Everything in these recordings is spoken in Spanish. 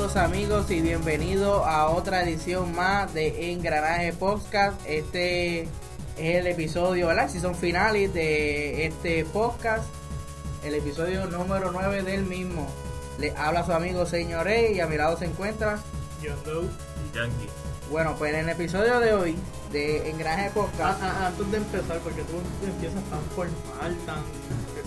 Saludos amigos y bienvenidos a otra edición más de Engranaje Podcast. Este es el episodio, ¿verdad? Si son finales de este podcast, el episodio número 9 del mismo. Le habla su amigo Señor E y a mi lado se encuentra John Doe y Yankee. Bueno, pues en el episodio de hoy de Engranaje Podcast. Ah, ah, antes de empezar, porque tú empiezas tan formal, tan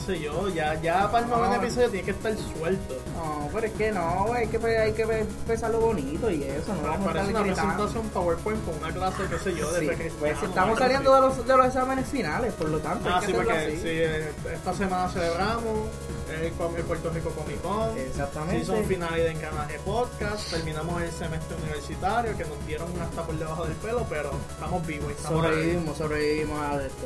sé yo, ya, ya para el momento del episodio tiene que estar suelto. No, pero es que no, hay que, hay que pensar lo bonito y eso, no vamos a una presentación PowerPoint con una clase, qué sé yo, de sí, pues estamos saliendo de los, de los exámenes finales, por lo tanto. Ah, sí, porque sí, esta semana celebramos el, el Puerto Rico Comic Con. Exactamente. son finales de Engranaje Podcast. Terminamos el semestre universitario que nos dieron hasta por debajo del pelo, pero estamos vivos. Y estamos sobrevivimos, sobrevivimos a esto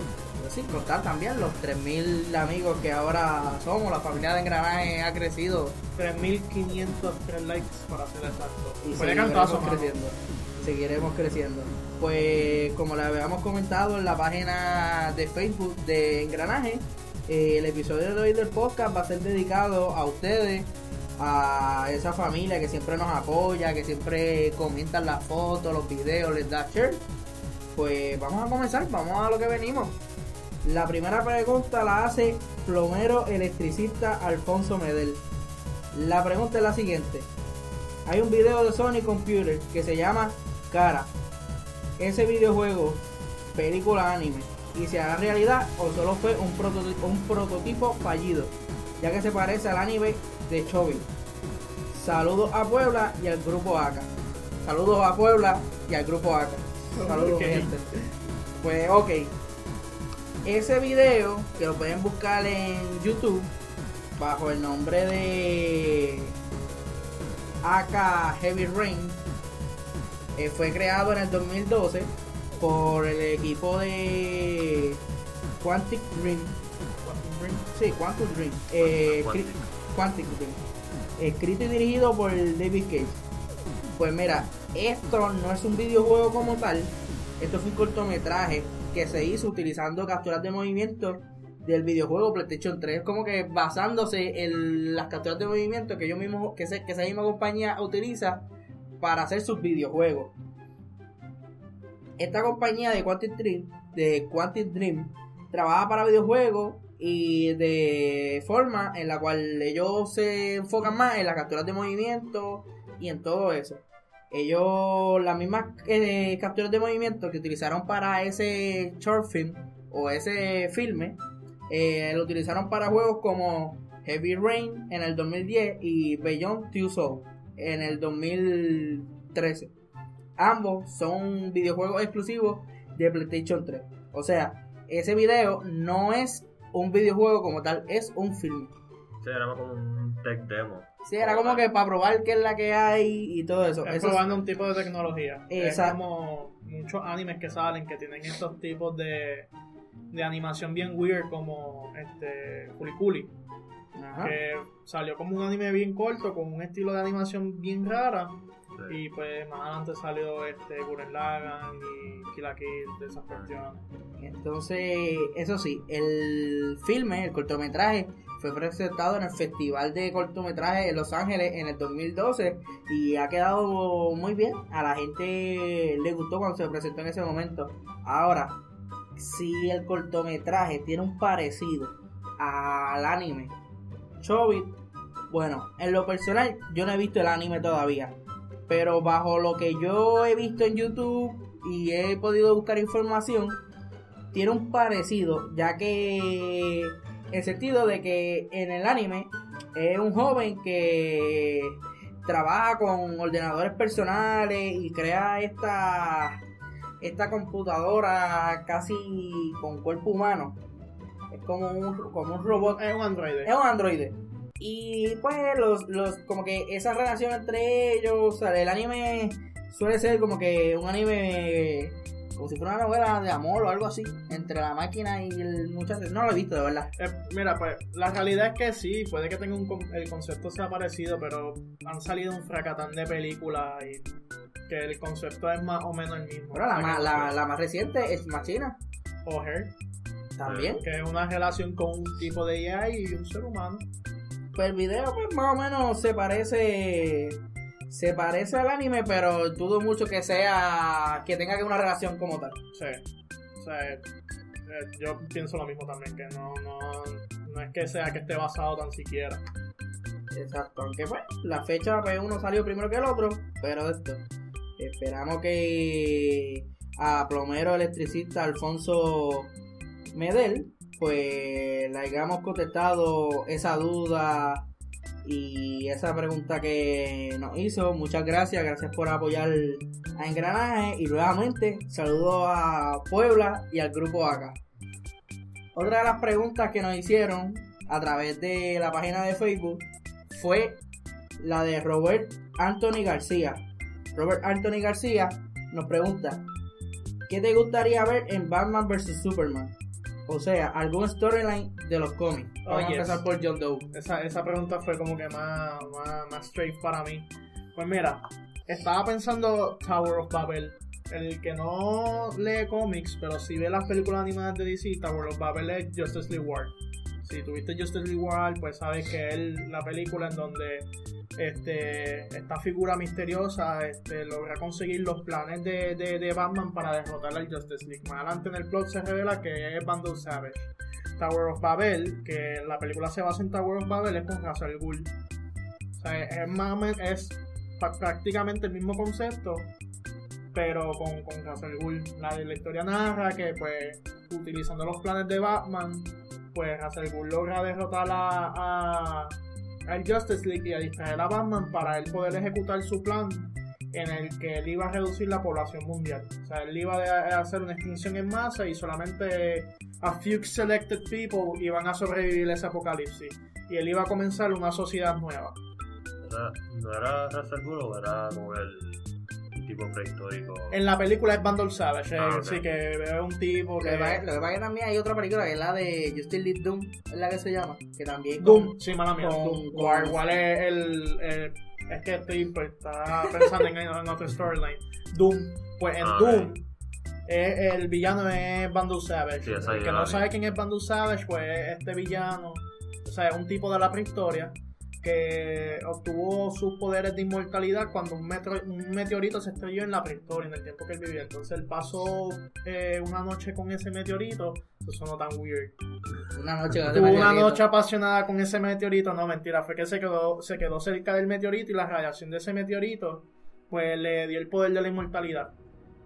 sin contar también los 3.000 amigos que ahora somos, la familia de Engranaje ha crecido. 3.503 likes para ser exacto. Y seguiremos creciendo. Seguiremos creciendo. Pues como le habíamos comentado en la página de Facebook de Engranaje, eh, el episodio de hoy del podcast va a ser dedicado a ustedes, a esa familia que siempre nos apoya, que siempre comentan las fotos, los videos, les da share. Pues vamos a comenzar, vamos a lo que venimos. La primera pregunta la hace plomero electricista Alfonso Medel. La pregunta es la siguiente. Hay un video de Sony Computer que se llama Cara. Ese videojuego, película anime, y se hará realidad o solo fue un prototipo, un prototipo fallido, ya que se parece al anime de Chobi. Saludos a Puebla y al grupo ACA. Saludos a Puebla y al grupo ACA. Saludos, gente. Pues ok, ese video, que lo pueden buscar en YouTube, bajo el nombre de AK Heavy Rain, eh, fue creado en el 2012 por el equipo de Quantic Dream. Quantic Dream. Sí, Quantic Dream. Eh, Quantic. Dream. Escrito y dirigido por David Cage. Pues mira, esto no es un videojuego como tal, esto es un cortometraje que se hizo utilizando capturas de movimiento del videojuego PlayStation 3, como que basándose en las capturas de movimiento que yo mismo, que, que esa misma compañía utiliza para hacer sus videojuegos. Esta compañía de Quantic Dream, de Quantic Dream, trabaja para videojuegos y de forma en la cual ellos se enfocan más en las capturas de movimiento y en todo eso ellos las mismas eh, capturas de movimiento que utilizaron para ese short film o ese filme eh, lo utilizaron para juegos como Heavy Rain en el 2010 y Beyond Two Souls en el 2013 ambos son videojuegos exclusivos de PlayStation 3 o sea ese video no es un videojuego como tal es un film sí, era como un tech demo Sí, era como que para probar qué es la que hay y todo eso. Es probando un tipo de tecnología. Es como muchos animes que salen que tienen estos tipos de, de animación bien weird como este Kulikuli. Que salió como un anime bien corto con un estilo de animación bien rara. Y pues más adelante salió este Gurren Lagann y Kill la Kill de esas cuestiones. Entonces, eso sí, el filme, el cortometraje fue presentado en el Festival de Cortometraje en Los Ángeles en el 2012 y ha quedado muy bien. A la gente le gustó cuando se presentó en ese momento. Ahora, si el cortometraje tiene un parecido al anime Chobit, bueno, en lo personal yo no he visto el anime todavía, pero bajo lo que yo he visto en YouTube y he podido buscar información, tiene un parecido, ya que en sentido de que en el anime es un joven que trabaja con ordenadores personales y crea esta esta computadora casi con cuerpo humano. Es como un, como un robot. Es un androide. Es un androide. Y pues los, los, como que esa relación entre ellos, el anime suele ser como que un anime como si fuera una novela de amor o algo así, entre la máquina y el muchacho. No lo he visto, de verdad. Eh, mira, pues la realidad es que sí, puede que tenga un, el concepto sea parecido, pero han salido un fracatán de películas y que el concepto es más o menos el mismo. Pero la, más, la, más reciente es Machina. O Her. También. Que es una relación con un tipo de AI y un ser humano. Pues el video, pues más o menos se parece se parece al anime, pero dudo mucho que sea. que tenga que una relación como tal. Sí. O sea, eh, yo pienso lo mismo también, que no, no, no es que sea que esté basado tan siquiera. Exacto, aunque bueno, la fecha pues uno salió primero que el otro, pero esto. Esperamos que a plomero electricista Alfonso Medel, pues le hayamos contestado esa duda y esa pregunta que nos hizo. Muchas gracias, gracias por apoyar a Engranaje y nuevamente saludo a Puebla y al grupo acá. Otra de las preguntas que nos hicieron a través de la página de Facebook fue la de Robert Anthony García. Robert Anthony García nos pregunta, ¿qué te gustaría ver en Batman vs. Superman? O sea, algún storyline de los cómics. Vamos a empezar por John Doe. Esa, esa pregunta fue como que más, más, straight para mí. Pues mira, estaba pensando Tower of Babel. El que no lee cómics, pero si ve las películas animadas de DC, Tower of Babel es Justice League War. Si tuviste Justice League War, pues sabes que es la película en donde este, esta figura misteriosa este, logra conseguir los planes de, de, Batman para derrotar al Justice League. Más adelante en el plot se revela que es Bundle Savage. Tower of Babel, que la película se basa en Tower of Babel, es con Russell Gould. O sea, es prácticamente el mismo concepto, pero con, con Russell Gould. La, la historia narra que, pues, utilizando los planes de Batman, pues Gould logra derrotar a, a al Justice League y a distraer a Batman para él poder ejecutar su plan en el que él iba a reducir la población mundial. O sea, él iba a hacer una extinción en masa y solamente a few selected people iban a sobrevivir ese apocalipsis. Y él iba a comenzar una sociedad nueva. ¿No era Russell o era como el tipo prehistórico. En la película es Bundle Savage, eh, ah, sí, que es un tipo que... Lo que pasa es que también hay otra película que es la de Justin Lee Doom, es la que se llama, que también... Doom, sí, mala mía, Doom. ¿Cuál, es el, Es que estoy pues, pensando en, en otro storyline. Doom, pues en ah, Doom... el villano es Bundle Savage. el que no sabe quién es Bundle Savage, pues este villano, o sea, es un tipo de la prehistoria que obtuvo sus poderes de inmortalidad cuando un, un meteorito se estrelló en la prehistoria, en el tiempo que él vivía. Entonces él pasó eh, una noche con ese meteorito. Eso sonó tan weird. Una noche, una noche apasionada con ese meteorito. No, mentira, fue que se quedó, se quedó cerca del meteorito y la radiación de ese meteorito pues le dio el poder de la inmortalidad.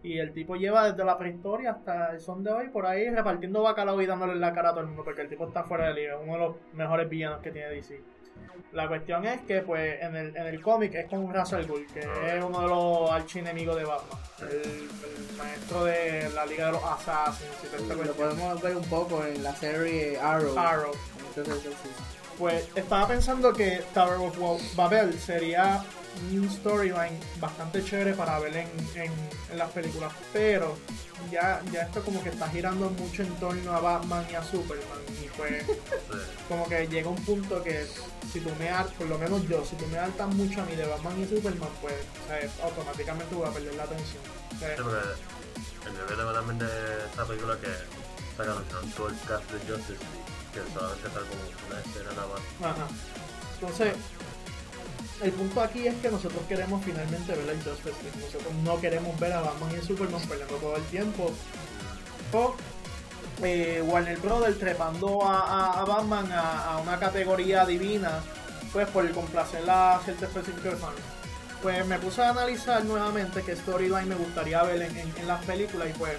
Y el tipo lleva desde la prehistoria hasta el son de hoy por ahí repartiendo bacalao y dándole la cara a todo el mundo porque el tipo está fuera de liga, uno de los mejores villanos que tiene DC. La cuestión es que, pues, en el, en el cómic es con Russell Gould, que es uno de los archienemigos de Batman. El, maestro de la Liga de los Assassins. lo podemos ver un poco en la serie Arrow. Arrow. Pues estaba pensando que Tower of Babel sería un storyline bastante chévere para ver en, en, las películas, pero ya, ya esto como que está girando mucho en torno a Batman y a Superman y pues como que llega un punto que si tú me hartas, por lo menos yo, si tú me hartas mucho a mí de Batman y Superman, pues automáticamente voy a perder la atención. Sí, el bebé también de esta película que sacaron todo el cast de Justice League, que solamente está como una escena nada más. Ajá. Entonces, el punto aquí es que nosotros queremos finalmente ver la Justice League. Nosotros no queremos ver a Batman y Superman peleando todo el tiempo. O eh, Warner Brothers trepando a, Batman a, una categoría divina, pues por complacer la gente específica de fans. Pues me puse a analizar nuevamente qué storyline me gustaría ver en, las películas y pues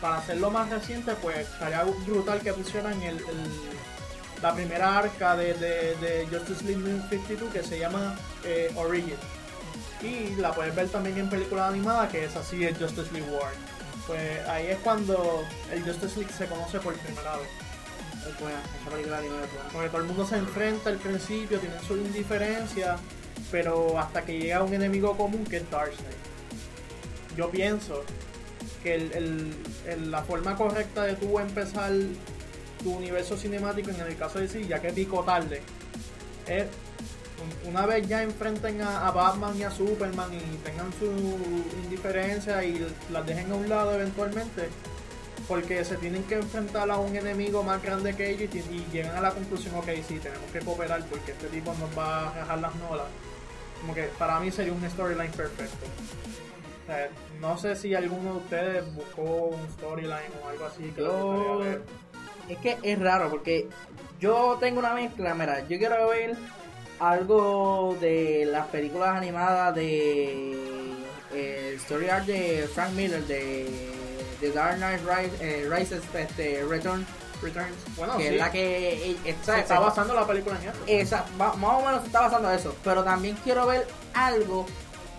para hacerlo más reciente, pues estaría brutal que pusieran el la primera arca de, de, Justice League 52 que se llama eh, Origin. Y la puedes ver también en película animada que es así, es Justice League War. Pues ahí es cuando el Justice League se conoce por primera vez. Porque todo el mundo se enfrenta al principio, tienen su indiferencia, pero hasta que llega un enemigo común que es Darkseid. Yo pienso que el, la forma correcta de tú empezar tu universo cinemático, en el caso de sí, ya que pico tarde, es una vez ya enfrenten a, Batman y a Superman y tengan su indiferencia y las dejen a un lado eventualmente, porque se tienen que enfrentar a un enemigo más grande que ellos y, llegan a la conclusión, ok, sí, tenemos que cooperar porque este tipo nos va a dejar las nolas. como que para mí sería un storyline perfecto. no sé si alguno de ustedes buscó un storyline o algo así que Es que es raro porque yo tengo una mezcla, mira, yo quiero ver algo de las películas animadas de eh, story art de Frank Miller de The Dark Knight eh, Rises este, Return Returns. Bueno, que es la que eh, está, está basando la película en eso. Esa, más o menos se está basando eso. Pero también quiero ver algo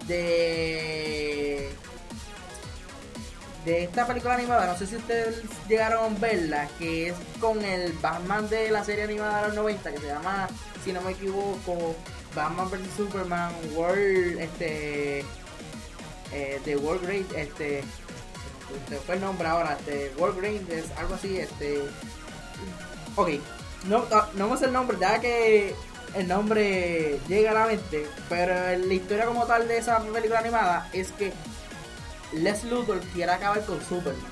de de esta película animada, no sé si ustedes llegaron a verla, que es con el Batman de la serie animada de los 90, que se llama, si no me equivoco, Batman vs Superman World, este, eh, The World Great, este, se fue el nombre ahora, este, World Great, es algo así, este, ok, no, no, me sé el nombre, ya que el nombre llega a la mente, pero la historia como tal de esa película animada es que Les Luthor quiere acabar con Superman.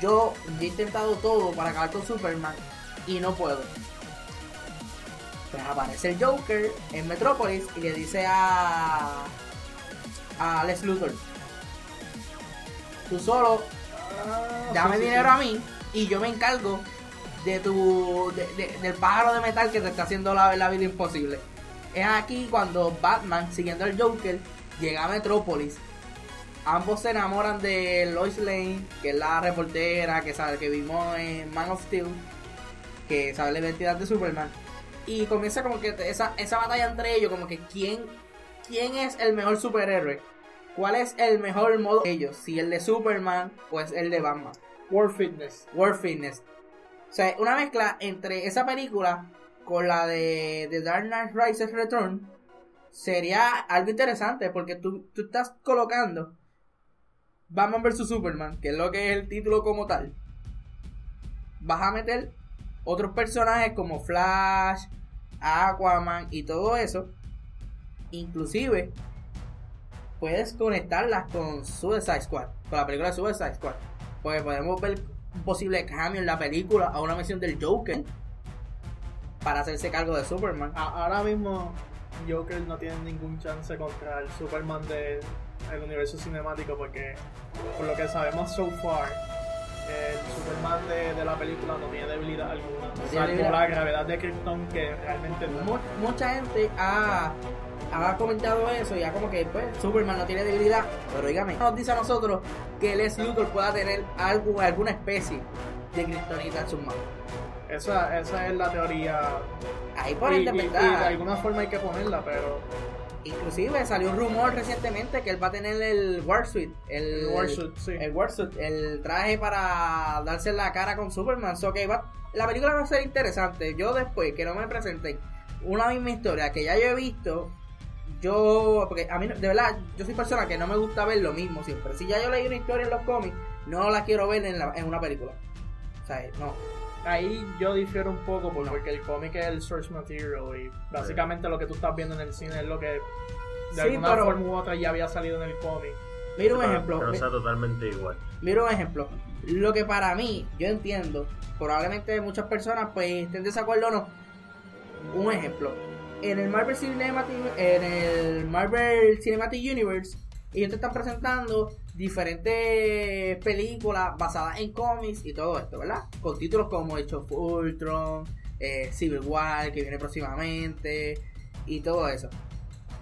Yo, he intentado todo para acabar con Superman y no puedo. Pues aparece el Joker en Metrópolis y le dice a a Les Luthor. Tú solo ah, dame dinero a mí y yo me encargo de tu del pájaro de metal que te está haciendo la, la vida imposible. Es aquí cuando Batman, siguiendo al Joker, llega a Metrópolis. Ambos se enamoran de Lois Lane, que es la reportera que sabe que vimos en Man of Steel, que sabe la identidad de Superman. Y comienza como que esa, esa batalla entre ellos, como que quién, quién es el mejor superhéroe. ¿Cuál es el mejor modo de ellos? Si el de Superman o es el de Batman. World Fitness. World Fitness. O sea, una mezcla entre esa película con la de The Dark Knight Rises Return sería algo interesante porque tú, tú estás colocando Batman vs Superman, que es lo que es el título como tal. Vas a meter otros personajes como Flash, Aquaman y todo eso. Inclusive puedes conectarlas con Suicide Squad, con la película de Suicide Squad. Pues podemos ver un posible cambio en la película a una misión del Joker para hacerse cargo de Superman. ahora mismo Joker no tiene ningún chance contra el Superman del universo cinemático porque por lo que sabemos so far el Superman de, la película no tiene debilidad alguna. Salvo la gravedad de Krypton que realmente no. Mucha gente ha ha comentado eso y ya como que pues Superman no tiene debilidad, pero dígame, nos dice a nosotros que Les Luthor pueda tener algo, alguna especie de kriptonita en sus manos. Esa, esa es la teoría. Ahí por y, de alguna forma hay que ponerla, pero Inclusive salió un rumor recientemente que él va a tener el Warsuit, el, Warsuit, sí. el Warsuit, el traje para darse la cara con Superman. So que va, la película va a ser interesante. Yo después que no me presenten una misma historia que ya yo he visto, yo, porque a mí, de verdad, yo soy persona que no me gusta ver lo mismo siempre. Si ya yo leí una historia en los cómics, no la quiero ver en, la, en una película. O sea, no. Ahí yo difiero un poco porque el cómic es el source material y básicamente lo que tú estás viendo en el cine es lo que de alguna forma u otra ya había salido en el cómic. Mira un ejemplo. Pero sea totalmente igual. Mira un ejemplo. Lo que para mí, yo entiendo, probablemente muchas personas pues estén de desacuerdo o no. Un ejemplo en el Marvel Cinematic, en el Marvel Cinematic Universe, ellos te están presentando diferentes películas basadas en cómics y todo esto, ¿verdad? Con títulos como of Ultron, eh, Civil War, que viene próximamente, y todo eso.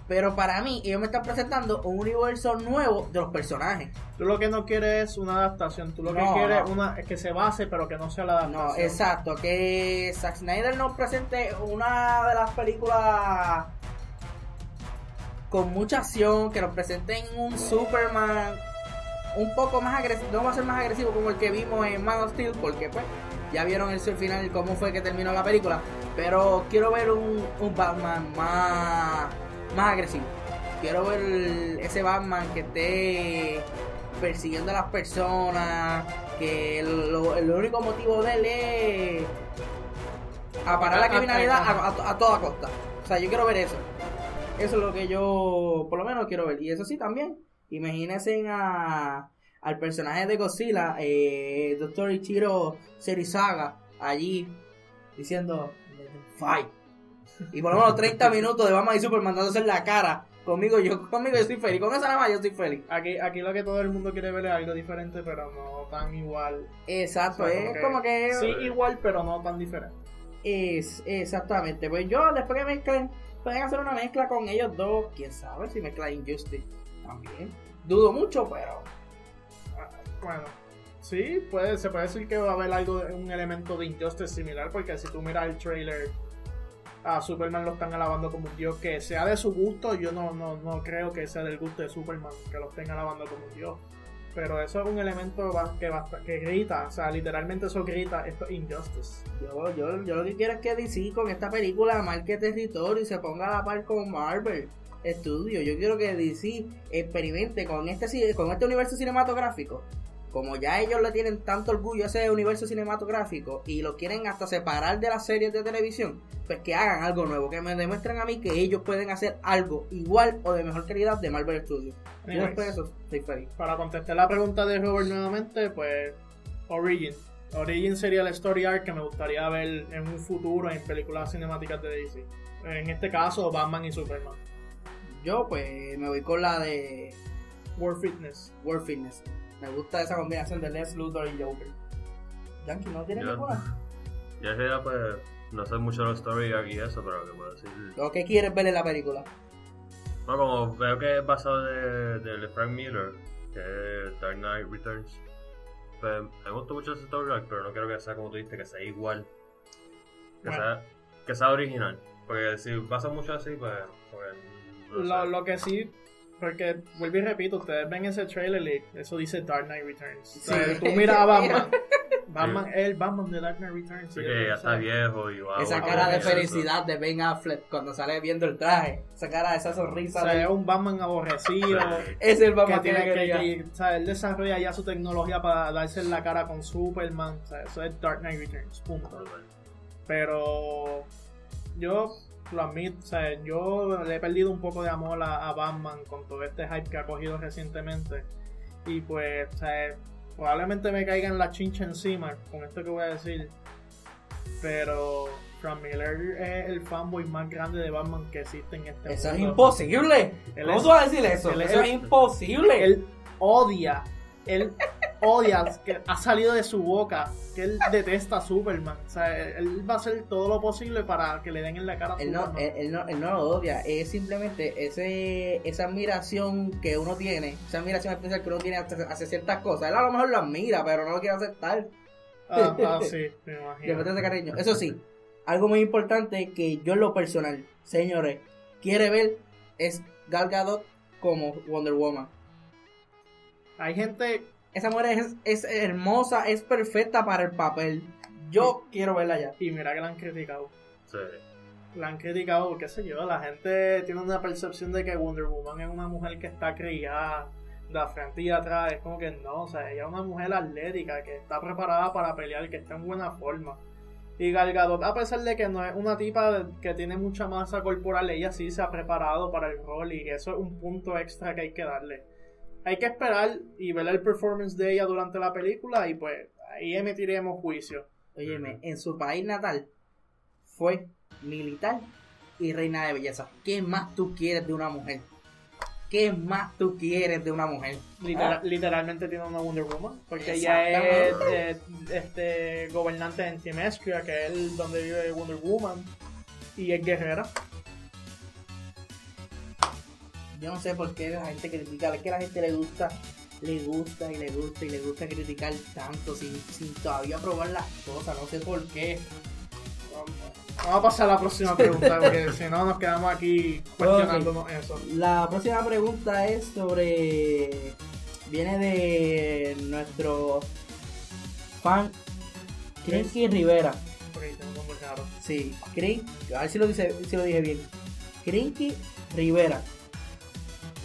Pero para mí, ellos me están presentando un universo nuevo de los personajes. Tú lo que no quieres es una adaptación, tú lo que quieres una, es que se base, pero que no sea la adaptación. No, exacto, que Zack Snyder nos presente una de las películas con mucha acción, que nos presenten un Superman un poco más agresivo, no va a ser más agresivo como el que vimos en Man of Steel, porque pues ya vieron el final cómo fue que terminó la película, pero quiero ver un, un Batman más más agresivo. Quiero ver ese Batman que esté persiguiendo a las personas, que el, único motivo de él es a parar la criminalidad a, toda costa. O sea, yo quiero ver eso. Eso es lo que yo, por lo menos, quiero ver. Y eso sí, también. Imagínense a, al personaje de Godzilla, eh, Doctor Ichiro Serizaga, allí diciendo, fight y por lo menos 30 minutos de Batman y Superman dándose en la cara Conmigo yo, conmigo yo soy feliz. Con esa nada más yo soy feliz. Aquí, aquí lo que todo el mundo quiere ver es algo diferente, pero no tan igual. Exacto, es como que, Sí, igual, pero no tan diferente. Es, exactamente. Pues yo, después que mezclen, pueden hacer una mezcla con ellos dos. Quién sabe si mezcla Injustice también. Dudo mucho, pero. Bueno, sí, puede, se puede decir que va a haber algo, un elemento de Injustice similar, porque si tú miras el trailer a Superman lo están alabando como un dios que sea de su gusto, yo no, no, no creo que sea del gusto de Superman que lo estén alabando como un dios. Pero eso es un elemento que, que grita, o sea, literalmente eso grita, esto es injustice. Yo, yo, yo lo que quiero es que DC con esta película marque territorio y se ponga a la par con Marvel Studios. Yo quiero que DC experimente con este, con este universo cinematográfico como ya ellos le tienen tanto orgullo a ese universo cinematográfico y lo quieren hasta separar de las series de televisión, pues que hagan algo nuevo, que me demuestren a mí que ellos pueden hacer algo igual o de mejor calidad de Marvel Studios. Y después de eso, estoy feliz. Para contestar la pregunta de Robert nuevamente, pues Origin. Origin sería la story arc que me gustaría ver en un futuro en películas cinemáticas de DC. En este caso, Batman y Superman. Yo, pues, me voy con la de World Fitness. World Fitness. Me gusta esa combinación de Les Luthor y Joker. Yankee, ¿no tiene ninguna? Ya sea, pues, no sé mucho de la story aquí y eso, pero que puedo decir. qué quieres ver en la película? No, como veo que es basado de, de, Frank Miller, que es Dark Knight Returns. Pues, me gusta mucho ese story, pero no quiero que sea como tú dijiste, que sea igual. Que, sea, que sea original. Porque si pasa mucho así, pues. pues lo, lo, que sí porque, vuelvo y repito, ustedes ven ese trailer y eso dice Dark Knight Returns. tú miras a Batman. Batman, el Batman de Dark Knight Returns. Sí, que ya está viejo y wow, Esa cara de felicidad de Ben Affleck cuando sale viendo el traje. Esa cara, esa sonrisa. O sea, es un Batman aborrecido. es el Batman que, tiene que, o sea, él desarrolla ya su tecnología para darse en la cara con Superman. O sea, eso es Dark Knight Returns. Punto. Pero yo lo admito, o sea, yo le he perdido un poco de amor a, Batman con todo este hype que ha cogido recientemente. Y pues, o sea, probablemente me caigan la chincha encima con esto que voy a decir. Pero Frank Miller es el fanboy más grande de Batman que existe en este mundo. Eso es imposible. ¿Cómo tú vas a decir eso? Eso es imposible. Él odia él odia, que ha salido de su boca, que él detesta a Superman. O sea, él va a hacer todo lo posible para que le den en la cara a él Superman. No, él, no, él no lo odia, es simplemente ese, esa admiración que uno tiene, esa admiración especial que uno tiene hacia, ciertas cosas. Él a lo mejor lo admira, pero no lo quiere aceptar. Ah, ah sí, me imagino. ese cariño. Eso sí, algo muy importante que yo en lo personal, señores, quiere ver es Gal Gadot como Wonder Woman. Hay gente. Esa mujer es, es hermosa, es perfecta para el papel. Yo quiero verla ya. Y mira que la han criticado. Sí. La han criticado, qué sé yo. La gente tiene una percepción de que Wonder Woman es una mujer que está criada de frente y atrás. Es como que no, o sea, ella es una mujer atlética que está preparada para pelear, que está en buena forma. Y Gal Gadot, a pesar de que no es una tipa que tiene mucha masa corporal, ella sí se ha preparado para el rol y eso es un punto extra que hay que darle hay que esperar y ver el performance de ella durante la película y pues ahí emitiremos juicio. Óyeme, en su país natal fue militar y reina de belleza. ¿Qué más tú quieres de una mujer? ¿Qué más tú quieres de una mujer? ¿Ah? Literalmente tiene una Wonder Woman, porque ella es eh, este, gobernante en Timescria, que es donde vive Wonder Woman, y es guerrera. Yo no sé por qué la gente critica, es que a la gente le gusta, le gusta y le gusta y le gusta criticar tanto sin, sin todavía probar las cosas, no sé por qué. Vamos a pasar a la próxima pregunta, porque si no nos quedamos aquí cuestionándonos eso. La próxima pregunta es sobre. Viene de nuestro fan Crinky Rivera. Sí, Crinky, a ver si lo, dice, si lo dije bien. Crinky Rivera.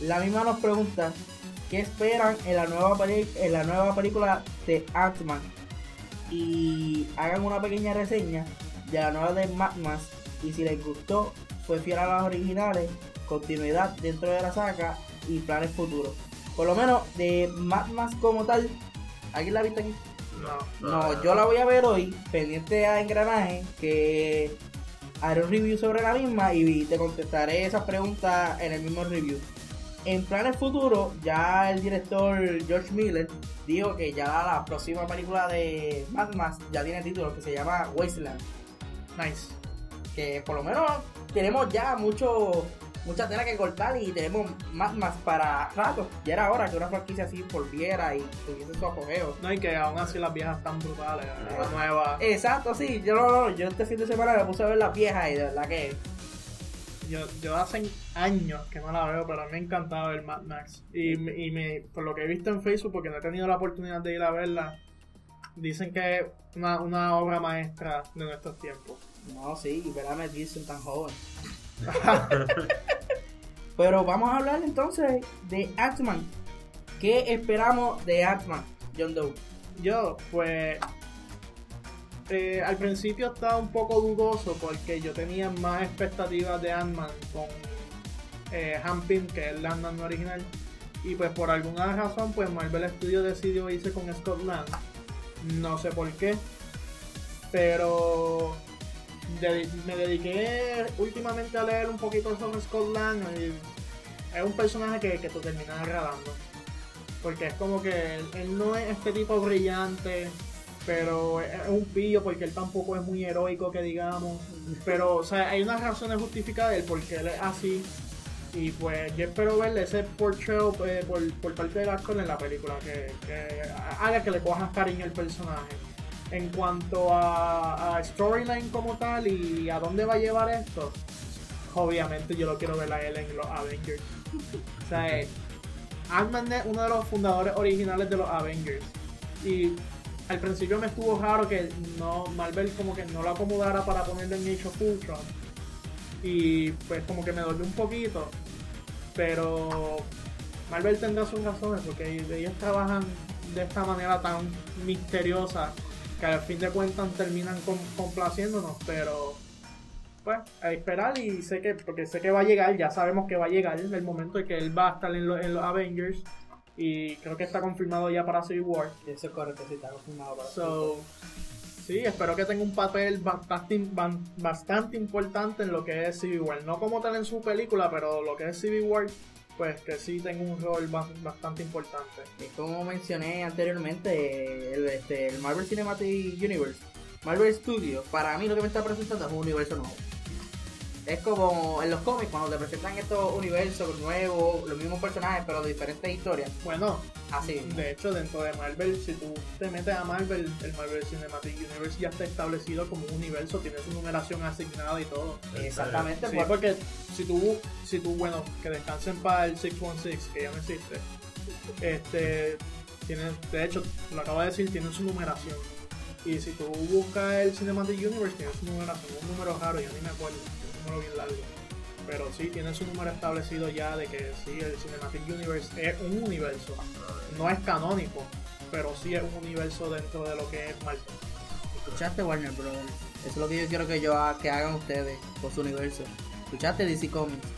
La misma nos pregunta qué esperan en la nueva, en la nueva película de Ant-Man. Y hagan una pequeña reseña de la nueva de Mad Max. Y si les gustó, fue fiel a las originales, continuidad dentro de la saga y planes futuros. Por lo menos de Mad Max como tal, ¿alguien la ha visto aquí? No, no, yo la voy a ver hoy, pendiente a engranaje, que haré un review sobre la misma y te contestaré esas preguntas en el mismo review. En planes futuros, ya el director George Miller dijo que ya la próxima película de Mad Max ya tiene título que se llama Wasteland. Nice. Que por lo menos tenemos ya mucho mucha tela que cortar y tenemos más más para rato. Ya era hora que una franquicia así volviera y tuviese su apogeo. No, y que aún así las viejas están brutales, las nuevas. Exacto, sí. Yo no, no, yo este fin de semana me puse a ver las viejas y de verdad que. Yo, yo hace años que no la veo, pero a mí me encantaba ver Mad Max. Y, y me, por lo que he visto en Facebook, porque no he tenido la oportunidad de ir a verla, dicen que es una, una obra maestra de nuestros tiempos. No, sí, y ver a Mel tan joven. Pero vamos a hablar entonces de Atman. ¿Qué esperamos de Atman, John Doe? Yo, pues. Eh, al principio estaba un poco dudoso porque yo tenía más expectativas de Ant-Man con eh, Hampin, que el Ant-Man original. Y pues por alguna razón, pues Marvel Studios decidió irse con Scott Lang. No sé por qué. Pero me dediqué últimamente a leer un poquito sobre Scott Lang y es un personaje que, que te termina agradando. Porque es como que él, no es este tipo brillante, pero es un pillo porque él tampoco es muy heroico que digamos. Pero, o sea, hay unas razones justificadas del por qué él es así. Y pues yo espero verle ese portrayal eh, por, por, parte del actor en la película, que, que haga que le cojas cariño al personaje en cuanto a, storyline como tal y a dónde va a llevar esto, obviamente yo lo quiero ver a él en los Avengers. o sea, Ant-Man es uno de los fundadores originales de los Avengers. Y al principio me estuvo raro que no Marvel como que no lo acomodara para ponerlo en Age of Ultron. Y pues como que me dolió un poquito. Pero Marvel tendrá sus razones porque ellos trabajan de esta manera tan misteriosa que al fin de cuentas terminan complaciéndonos, pero pues a esperar y sé que, porque sé que va a llegar, ya sabemos que va a llegar el momento de que él va a estar en, los Avengers y creo que está confirmado ya para Civil War. Eso es correcto, sí está confirmado para so, Sí, espero que tenga un papel bastante, bastante importante en lo que es Civil War. No como tal en su película, pero lo que es Civil War pues que sí tengo un rol bastante importante. como mencioné anteriormente, el, este, el Marvel Cinematic Universe, Marvel Studios, para mí lo que me está presentando es un universo nuevo. Es como en los cómics, cuando te presentan estos universos nuevos, los mismos personajes, pero de diferentes historias. Bueno, así. De hecho, dentro de Marvel, si tú te metes a Marvel, el Marvel Cinematic Universe ya está establecido como un universo, tiene su numeración asignada y todo. Exactamente. Sí, porque si tú, si tú, bueno, que descansen para el 616, que ya no existe, este, tiene, de hecho, lo acabo de decir, tiene su numeración. Y si tú buscas el Cinematic Universe, tiene su numeración, un número raro, yo ni me acuerdo bien largo. Pero sí, tiene su número establecido ya de que sí, el Cinematic Universe es un universo. No es canónico, pero sí es un universo dentro de lo que es Marvel. ¿Escuchaste Warner Brothers? Eso es lo que yo quiero que, yo, que hagan ustedes con su universo. ¿Escuchaste DC Comics?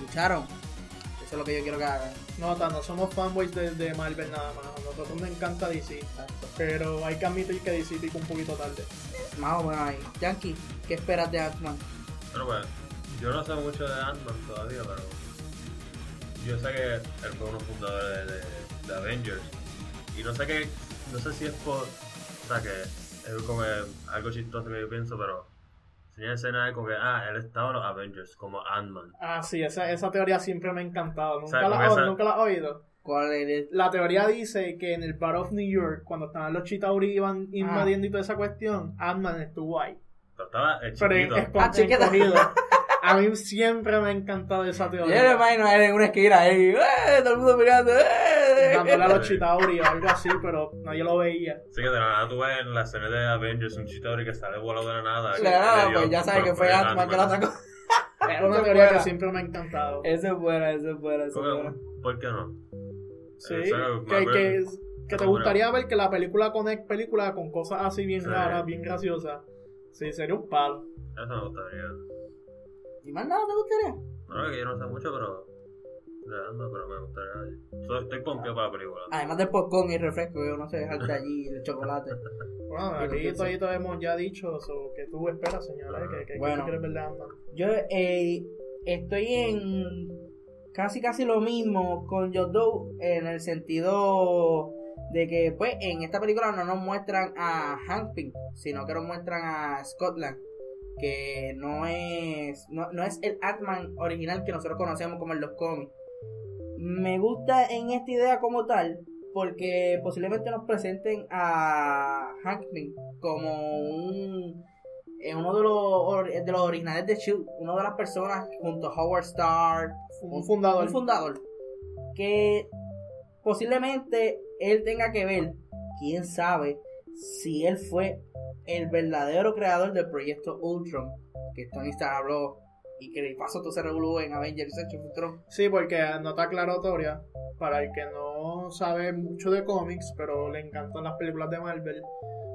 ¿Escucharon? Eso es lo que yo quiero que hagan. No, no somos fanboys de, de Marvel nada más. A nosotros nos encanta DC. Pero hay que admitir que DC pica un poquito tarde. Más o menos ahí. Yankee, ¿qué esperas de Ant-Man? Bueno, pues, yo no sé mucho de Ant-Man todavía, pero yo sé que él fue uno de los fundadores de, Avengers. Y no sé qué, no sé si es por, o sea, que es como algo chistoso que yo pienso, pero tenía escena de como que, ah, él estaba en los Avengers, como Ant-Man. Ah, sí, esa, esa teoría siempre me ha encantado. ¿Nunca, la, ¿nunca la has oído? ¿Cuál es? La teoría dice que en el Battle of New York, cuando estaban los Chitauri iban invadiendo y toda esa cuestión, Ant-Man estuvo ahí. Pero estaba el chiquito. Pero es, A mí siempre me ha encantado esa teoría. Yo me imagino a él en una esquina ahí, ¡eh! todo el mundo mirando, ¡eh! Dándole a los Chitauri o algo así, pero nadie lo veía. Sí, que de la nada tú ves en la escena de Avengers un Chitauri que sale volado de la nada. De la nada, pues ya sabes que fue Ant-Man que la sacó. Es una teoría que siempre me ha encantado. Eso es buena, eso es buena, eso es buena. ¿Por qué no? Sí, que, que, que te gustaría ver que la película conecte película con cosas así bien raras, bien graciosas. Sí, sería un palo. Eso me gustaría. ¿Y más nada te gustaría? No, que yo no sé mucho, pero. No, pero me gustaría. Estoy pompeado para la película. Además del popcorn y refresco, yo no sé, dejarte allí el chocolate. Bueno, aquí todavía hemos ya dicho eso, que tú esperas, señora, que, que, bueno, tú quieres ver de Yo eh, estoy en casi casi lo mismo con Joe en el sentido de que pues en esta película no nos muestran a Hank Pym, sino que nos muestran a Scotland que no es no, no es el Atman original que nosotros conocemos como en los cómics. Me gusta en esta idea como tal porque posiblemente nos presenten a Hank Pym como un eh, uno de los, de los originales de Shield, una de las personas junto a Howard Stark, un fundador, un fundador que posiblemente él tenga que ver, quién sabe, si él fue el verdadero creador del proyecto Ultron, que Tony Stark habló y que de paso todo se revolvió en Avengers Ultron. Sí, porque no está aclaratoria, para el que no sabe mucho de cómics, pero le encantan las películas de Marvel,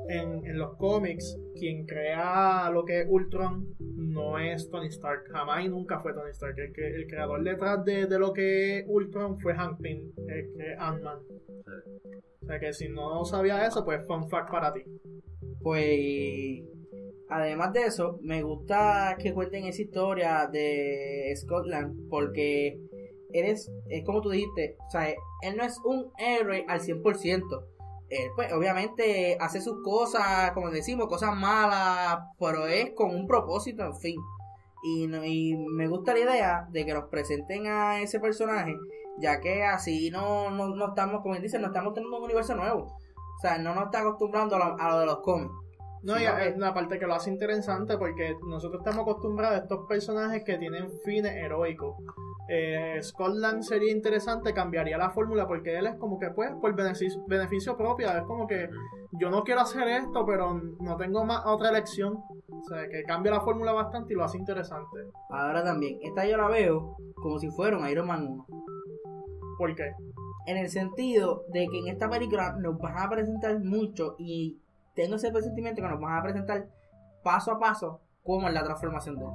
en, en, los cómics, quien crea lo que es Ultron no es Tony Stark, jamás y nunca fue Tony Stark. El, que, el creador detrás de, de, lo que es Ultron fue Hank Pym, el que es Ant-Man. O sea que si no sabía eso, pues fun fact para ti. Pues además de eso, me gusta que cuenten esa historia de Scotland porque eres, es como tú dijiste, o sea, él no es un héroe al 100% él pues obviamente hace sus cosas, como decimos, cosas malas, pero es con un propósito, en fin. Y, y me gusta la idea de que nos presenten a ese personaje, ya que así no, no, estamos, como dicen, no estamos teniendo un universo nuevo. O sea, no nos está acostumbrando a lo, de los cómics. No, y es una parte que lo hace interesante porque nosotros estamos acostumbrados a estos personajes que tienen fines heroicos eh, Scotland sería interesante, cambiaría la fórmula porque él es como que pues por beneficio, beneficio propio, es como que yo no quiero hacer esto pero no tengo más otra elección, o sea que cambia la fórmula bastante y lo hace interesante. Ahora también, esta yo la veo como si fuera un Iron Man 1. ¿Por qué? En el sentido de que en esta película nos van a presentar mucho y tengo ese presentimiento que nos van a presentar paso a paso cómo es la transformación de él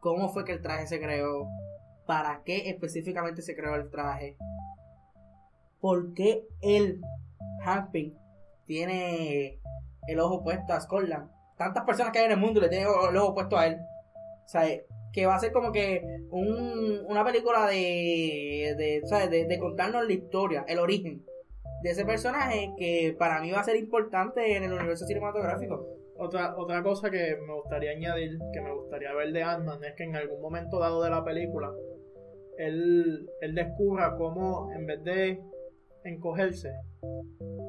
cómo fue que el traje se creó, para qué específicamente se creó el traje, por qué él, Hamping, tiene el ojo puesto a Scotland. Tantas personas que hay en el mundo le tienen el ojo puesto a él. O sea, que va a ser como que un, una película de, de, de contarnos la historia, el origen de ese personaje que para mí va a ser importante en el universo cinematográfico. Otra, otra cosa que me gustaría añadir, que me gustaría ver de ant es que en algún momento dado de la película, él, él descubra cómo en vez de encogerse,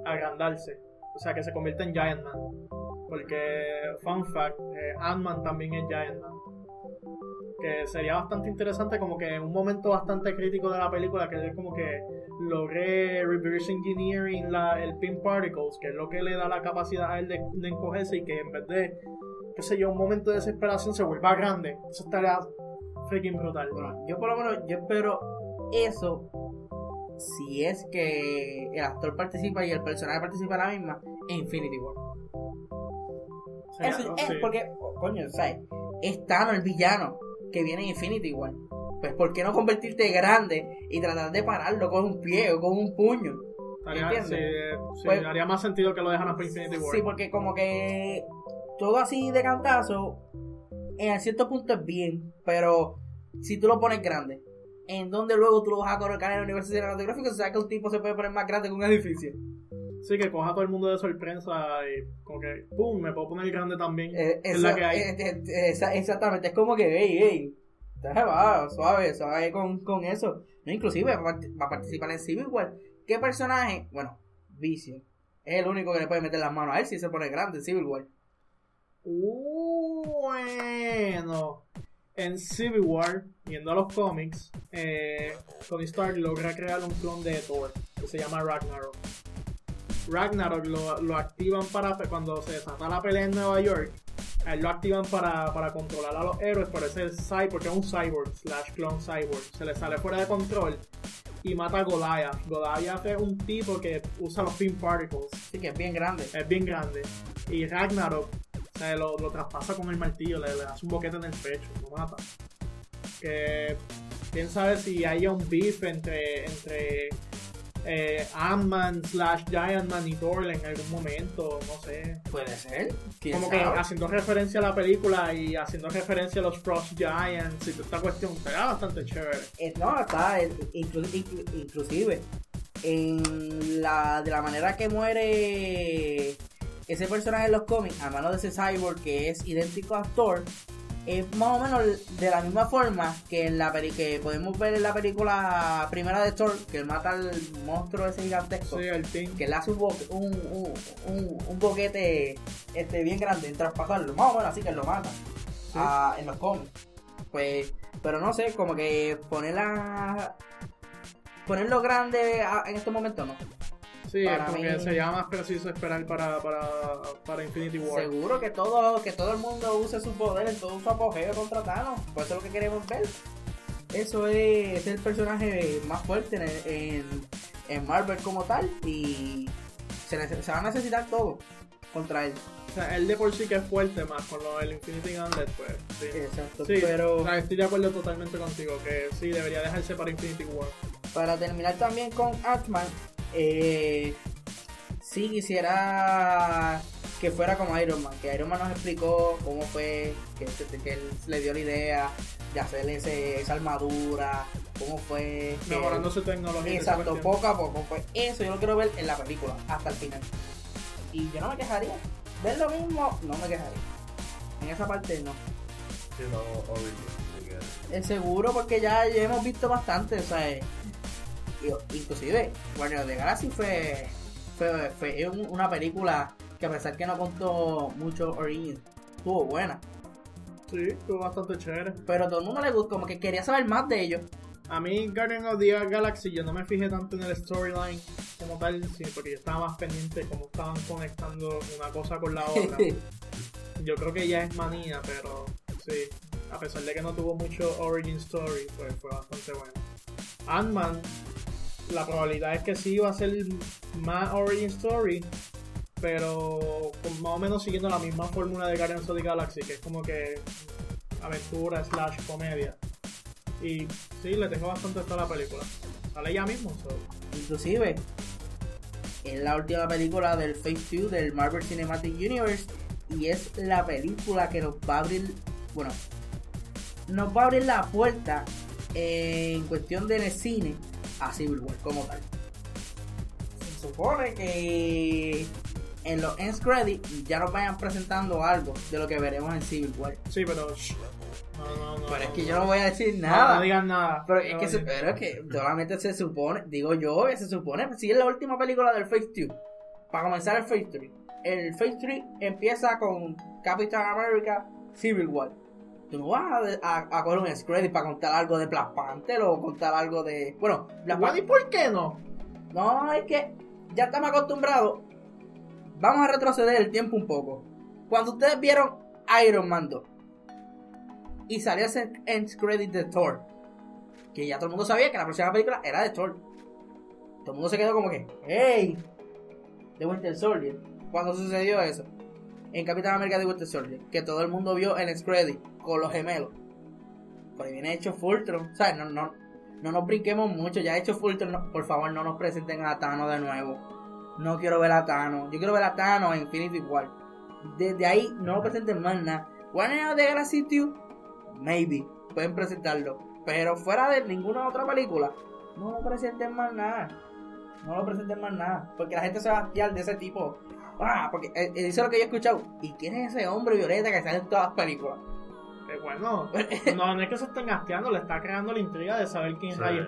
agrandarse. O sea, que se convierte en Giant Man. Porque, fun fact, eh, Ant-Man también es Giant Man que sería bastante interesante como que en un momento bastante crítico de la película que es como que logré reverse engineering la, el pin particles que es lo que le da la capacidad a él de, encogerse y que en vez de qué sé yo un momento de desesperación se vuelva grande eso estaría freaking brutal bueno yo por lo menos yo espero eso si es que el actor participa y el personaje participa la misma en Infinity War eso es porque coño ¿sabes? es Thanos el villano que viene en Infinity igual. Pues ¿por qué no convertirte grande y tratar de pararlo con un pie o con un puño? ¿Entiendes? Sí, pues, haría más sentido que lo dejaran por Infinity War. Sí, porque como que todo así de cantazo, en cierto punto es bien, pero si tú lo pones grande, ¿en dónde luego tú lo vas a colocar en el universo cinematográfico? O sea que un tipo se puede poner más grande que un edificio. Sí, que coja a todo el mundo de sorpresa y como que, ¡pum! Me puedo poner grande también. Eh, es la que hay. Eh, eh, exactamente, es como que, ¡ey, ey! Va, suave, suave con, con eso. No, inclusive va, a participar en Civil War. ¿Qué personaje? Bueno, Vision. Es el único que le puede meter las manos a él si se pone grande en Civil War. Bueno, en Civil War, viendo los cómics, Tony Stark logra crear un clon de Thor que se llama Ragnarok. Ragnarok lo, activan para cuando se desata la pelea en Nueva York. A él lo activan para, controlar a los héroes, pero ese cyborg, porque es un cyborg, slash clone cyborg, se le sale fuera de control y mata a Goliath. Goliath es un tipo que usa los pin particles. Sí, que es bien grande. Es bien grande. Y Ragnarok lo, traspasa con el martillo, le, le, hace un boquete en el pecho, lo mata. Que quién sabe si haya un beef entre, entre eh, Ant-Man slash Giant Man y Thor en algún momento, no sé. Puede ser. Como que haciendo referencia a la película y haciendo referencia a los Frost Giants y toda esta cuestión, será bastante chévere. Eh, no, está, inclusive, en la, de la manera que muere ese personaje en los cómics, a mano de ese cyborg que es idéntico a Thor, es más o menos de la misma forma que en la que podemos ver en la película primera de Thor, que mata al monstruo ese gigantesco. Que le hace un, un, un, un, boquete este, bien grande en traspasarlo. Más o menos así que lo mata ah, en los cómics. Pues, pero no sé, como que ponerla. Ponerlo grande en estos momentos no. Sí, para como que sería más preciso esperar para, para, para Infinity War. Seguro que todo, que todo el mundo use su poder en todo su apogeo contra Thanos. Pues eso es lo que queremos ver. Eso es, el personaje más fuerte en, en, Marvel como tal. Y se, se, va a necesitar todo contra él. O sea, él de por sí que es fuerte más con lo del Infinity Gauntlet, pues. Sí. Exacto, sí, pero. estoy de acuerdo totalmente contigo, que sí, debería dejarse para Infinity War. Para terminar también con Ant-Man, eh, sí quisiera que fuera como Iron Man, que Iron Man nos explicó cómo fue, que, que él le dio la idea de hacerle esa armadura, cómo fue... Mejorando su tecnología. Exacto, poco a poco. Pues eso yo lo quiero ver en la película, hasta el final. Y yo no me quejaría. Ver lo mismo, no me quejaría. En esa parte no. Sí, no, Es seguro porque ya, ya hemos visto bastante, o sea inclusive Warner de Galaxy fue, fue, fue una película que a pesar que no contó mucho origin, estuvo buena. Sí, estuvo bastante chévere. Pero a todo el mundo le gustó, como que quería saber más de ellos. A mí Guardian of the Galaxy yo no me fijé tanto en el storyline como tal, sino porque yo estaba más pendiente de cómo estaban conectando una cosa con la otra. yo creo que ya es manía, pero sí, a pesar de que no tuvo mucho origin story, pues fue bastante bueno. Ant-Man la probabilidad es que sí va a ser más origin story, pero más o menos siguiendo la misma fórmula de Guardians of the Galaxy, que es como que aventura slash comedia. Y sí, le tengo bastante a la película. Sale ya mismo. Inclusive, es la última película del Phase 2 del Marvel Cinematic Universe y es la película que nos va a abrir, bueno, nos va a abrir la puerta en cuestión del cine a Civil War como tal. Se supone que en los end credits ya nos vayan presentando algo de lo que veremos en Civil War. Sí, pero no, no, no, pero es que yo no voy a decir nada. No, digan nada. Pero es que, se, pero es que solamente se supone, digo yo, que se supone, si es la última película del Phase 2, para comenzar el Phase 3. El Phase 3 empieza con Captain America Civil War tú no vas a, a, coger un credit para contar algo de Black Panther o contar algo de. Bueno, Black ¿Y por qué no? No, es que ya estamos acostumbrados. Vamos a retroceder el tiempo un poco. Cuando ustedes vieron Iron Man 2 y salió ese end credit de Thor, que ya todo el mundo sabía que la próxima película era de Thor. Todo el mundo se quedó como que, ¡Hey! De Winter Soldier. Cuando sucedió eso? En Capitán América de Winter Soldier, que todo el mundo vio el end credit con los gemelos. Por ahí viene hecho Fultron. O no, no, no nos brinquemos mucho. Ya hecho Fultron, por favor, no nos presenten a Thanos de nuevo. No quiero ver a Thanos. Yo quiero ver a Thanos en Infinity War. Desde ahí no lo presenten más nada. Warner de Galaxy 2, maybe. Pueden presentarlo. Pero fuera de ninguna otra película, no lo presenten más nada. No lo presenten más nada. Porque la gente se va a fiar de ese tipo. Ah, porque eh, eh, eso es lo que yo he escuchado. ¿Y quién es ese hombre violeta que sale en todas las películas? Eh, bueno, no, es que se estén gasteando, le está creando la intriga de saber quién es Rey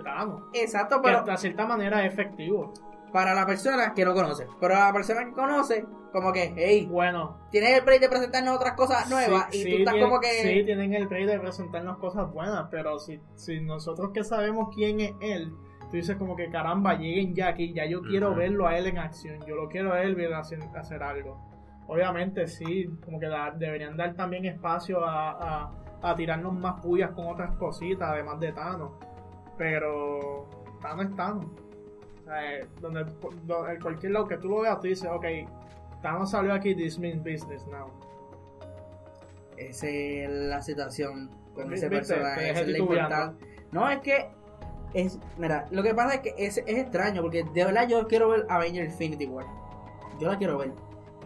Exacto, pero. de cierta manera es efectivo. Para la persona que no conoce. Pero a la persona que conoce, como que, hey, bueno, tienes el break de presentarnos otras cosas nuevas y tú estás como que. Sí, tienen el break de presentarnos cosas buenas, pero si, si nosotros que sabemos quién es él, tú dices como que caramba, lleguen ya aquí, ya yo quiero verlo a él en acción, yo lo quiero a él ver hacer, hacer algo obviamente sí, como que deberían dar también espacio a, a, tirarnos más pullas con otras cositas, además de Thanos. Pero Thanos es Thanos. O sea, eh, donde, en cualquier lado que tú lo veas, tú dices, ok, Thanos salió aquí, this means business now. Esa es la situación con ese personaje, es lo importante. No, es que. Es, mira, lo que pasa es que es, es extraño, porque de verdad yo quiero ver Avengers Infinity War. Yo la quiero ver.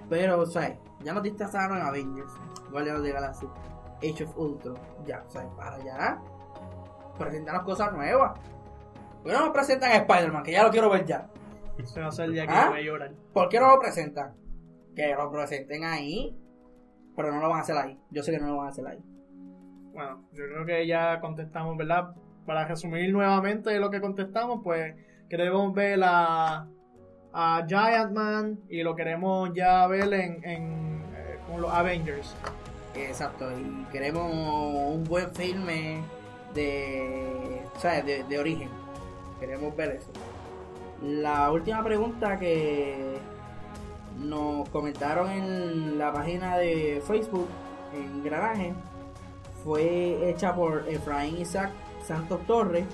Pero, o sea, ya nos distanciaron en Avengers, Guardianes de Galaxy, Age of Ultron. Ya, o sea, para allá. Presentarnos cosas nuevas. ¿Por qué no nos presentan a Spider-Man? Que ya lo quiero ver ya. Se va a hacer el día que ¿Ah? voy a llorar. ¿Por qué no lo presentan? Que lo presenten ahí. Pero no lo van a hacer ahí. Yo sé que no lo van a hacer ahí. Bueno, yo creo que ya contestamos, ¿verdad? Para resumir nuevamente lo que contestamos, pues queremos ver a, a Giant Man y lo queremos ya ver en, eh, con los Avengers. Exacto, y queremos un buen filme de, de, de origen. Queremos ver eso. La última pregunta que nos comentaron en la página de Facebook, en Granaje, fue hecha por Efraín Isaac Santos Torres.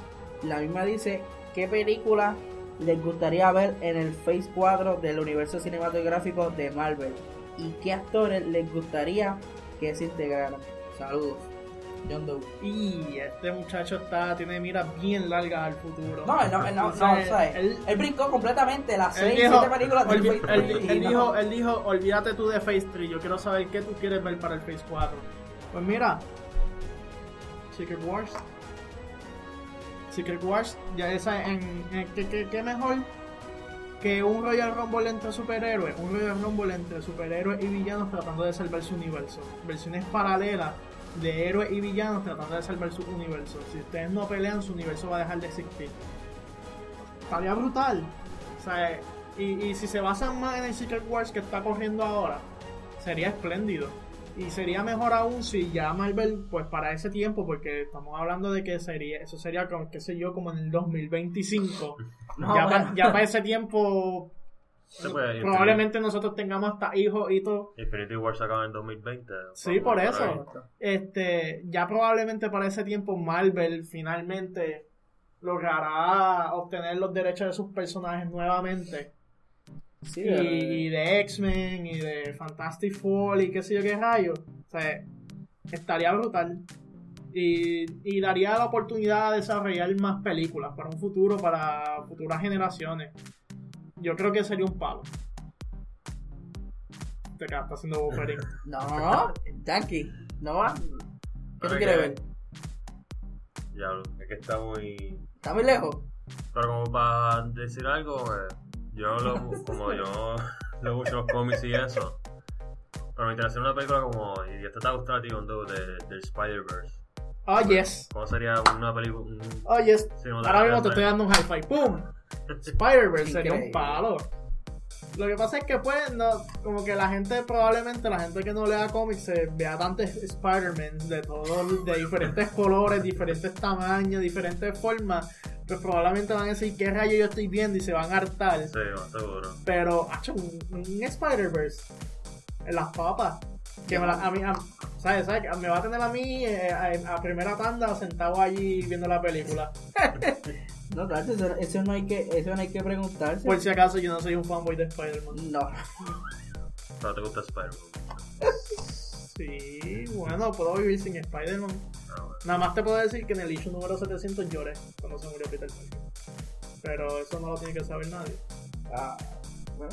La misma dice, ¿qué película les gustaría ver en el Phase 4 del universo cinematográfico de Marvel? ¿Y qué actores les gustaría que se integraran? Saludos. John Doe. Y este muchacho está, tiene miras bien largas al futuro. No, no, no, no, sea, él, brincó completamente las 6, 7 películas del Phase 3. Él, dijo, él dijo, olvídate tú de Phase 3, yo quiero saber qué tú quieres ver para el Phase 4. Pues mira, Secret Wars. Secret Wars, ya esa en, en ¿qué, mejor que un Royal Rumble entre superhéroes, un Royal Rumble entre superhéroes y villanos tratando de salvar su universo, versiones paralelas de héroes y villanos tratando de salvar su universo. Si ustedes no pelean, su universo va a dejar de existir. Estaría brutal. O sea, y, y si se basan más en el Secret Wars que está corriendo ahora, sería espléndido. Y sería mejor aún si ya Marvel, pues para ese tiempo, porque estamos hablando de que sería, eso sería como, qué sé yo, como en el 2025. ya, para, ese tiempo probablemente nosotros tengamos hasta hijos y todo. Infinity War se acaba en 2020. Sí, por eso. Este, ya probablemente para ese tiempo Marvel finalmente logrará obtener los derechos de sus personajes nuevamente y, de X-Men y de Fantastic Four y qué sé yo qué rayo. O sea, estaría brutal. Y, daría la oportunidad de desarrollar más películas para un futuro, para futuras generaciones. Yo creo que sería un palo. Te quedas haciendo buffering. No, no, Yankee. No ¿Qué tú quieres ver? Ya, es que está muy. Está muy lejos. Pero como para decir algo, eh, yo lo, como yo leo mucho los cómics y eso. Pero me interesa una película como. Y esta te ha gustado a ti, de, del Spider-Verse. Oh, yes. ¿Cómo sería una película? oh, yes. Ahora mismo te estoy dando un high five. ¡Pum! Spider-Verse sería un palo. Lo que pasa es que pues, no, como que la gente, probablemente la gente que no lea cómics, se vea tantos Spider-Man de todos, de diferentes colores, diferentes tamaños, diferentes formas, pues probablemente van a decir qué rayo yo estoy viendo y se van a hartar. Sí, seguro. Pero, hacho, un, Spider-Verse en las papas. Que me a mí, ¿sabes, ¿sabes? Me va a tener a mí eh, a, primera tanda sentado allí viendo la película. no, claro, eso, no hay que, eso no hay que preguntarse. Por si acaso yo no soy un fanboy de Spider-Man. No. No te gusta Spider-Man. sí, bueno, puedo vivir sin Spider-Man. Nada más te puedo decir que en el issue número 700 lloré cuando se murió Peter Parker. Pero eso no lo tiene que saber nadie. Ah,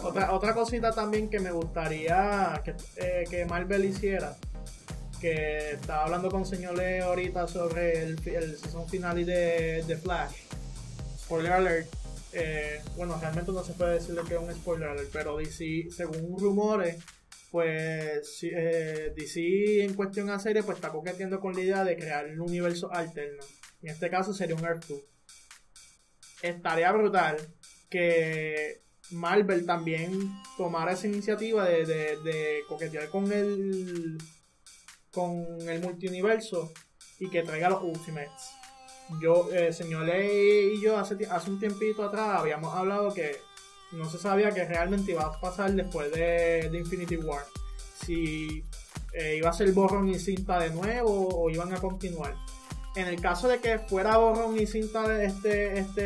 otra, otra cosita también que me gustaría que, eh, que Marvel hiciera. Que estaba hablando con señor Leo ahorita sobre el, el season final de, de Flash. Spoiler alert. Eh, bueno, realmente no se puede decirle que es un spoiler alert, pero DC, según rumores, pues eh, DC en cuestión a serie pues está coqueteando con la idea de crear un universo alterno. En este caso sería un Earth 2. Estaría brutal que Marvel también tomara esa iniciativa de, coquetear con el con el multiuniverso y que traiga los Ultimates. Yo, eh, señor Ley y yo hace, hace un tiempito atrás habíamos hablado que no se sabía que realmente iba a pasar después de, Infinity War. Si eh, iba a ser borrón y cinta de nuevo o iban a continuar. En el caso de que fuera borrón y cinta de este, este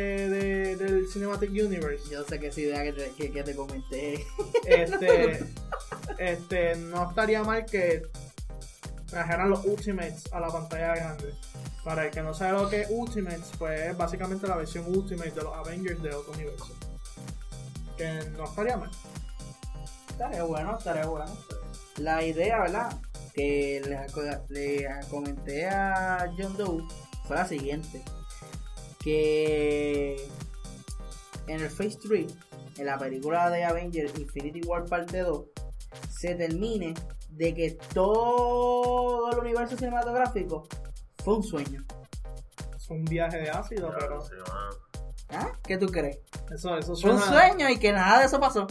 del Cinematic Universe. Yo sé que esa idea que te, que, te comenté. Este, este, no estaría mal que trajeran los Ultimates a la pantalla grande. Para el que no sabe lo que es Ultimates, pues es básicamente la versión Ultimate de los Avengers de otro universo. Que no estaría mal. Estaría bueno, estaría bueno. La idea, ¿verdad? Que le, comenté a John Doe fue la siguiente. Que en el Phase 3, en la película de Avengers Infinity War parte 2, se termine de que todo el universo cinematográfico fue un sueño. Es un viaje de ácido, pero. ¿Qué tú crees? Eso, eso suena... Fue un sueño y que nada de eso pasó.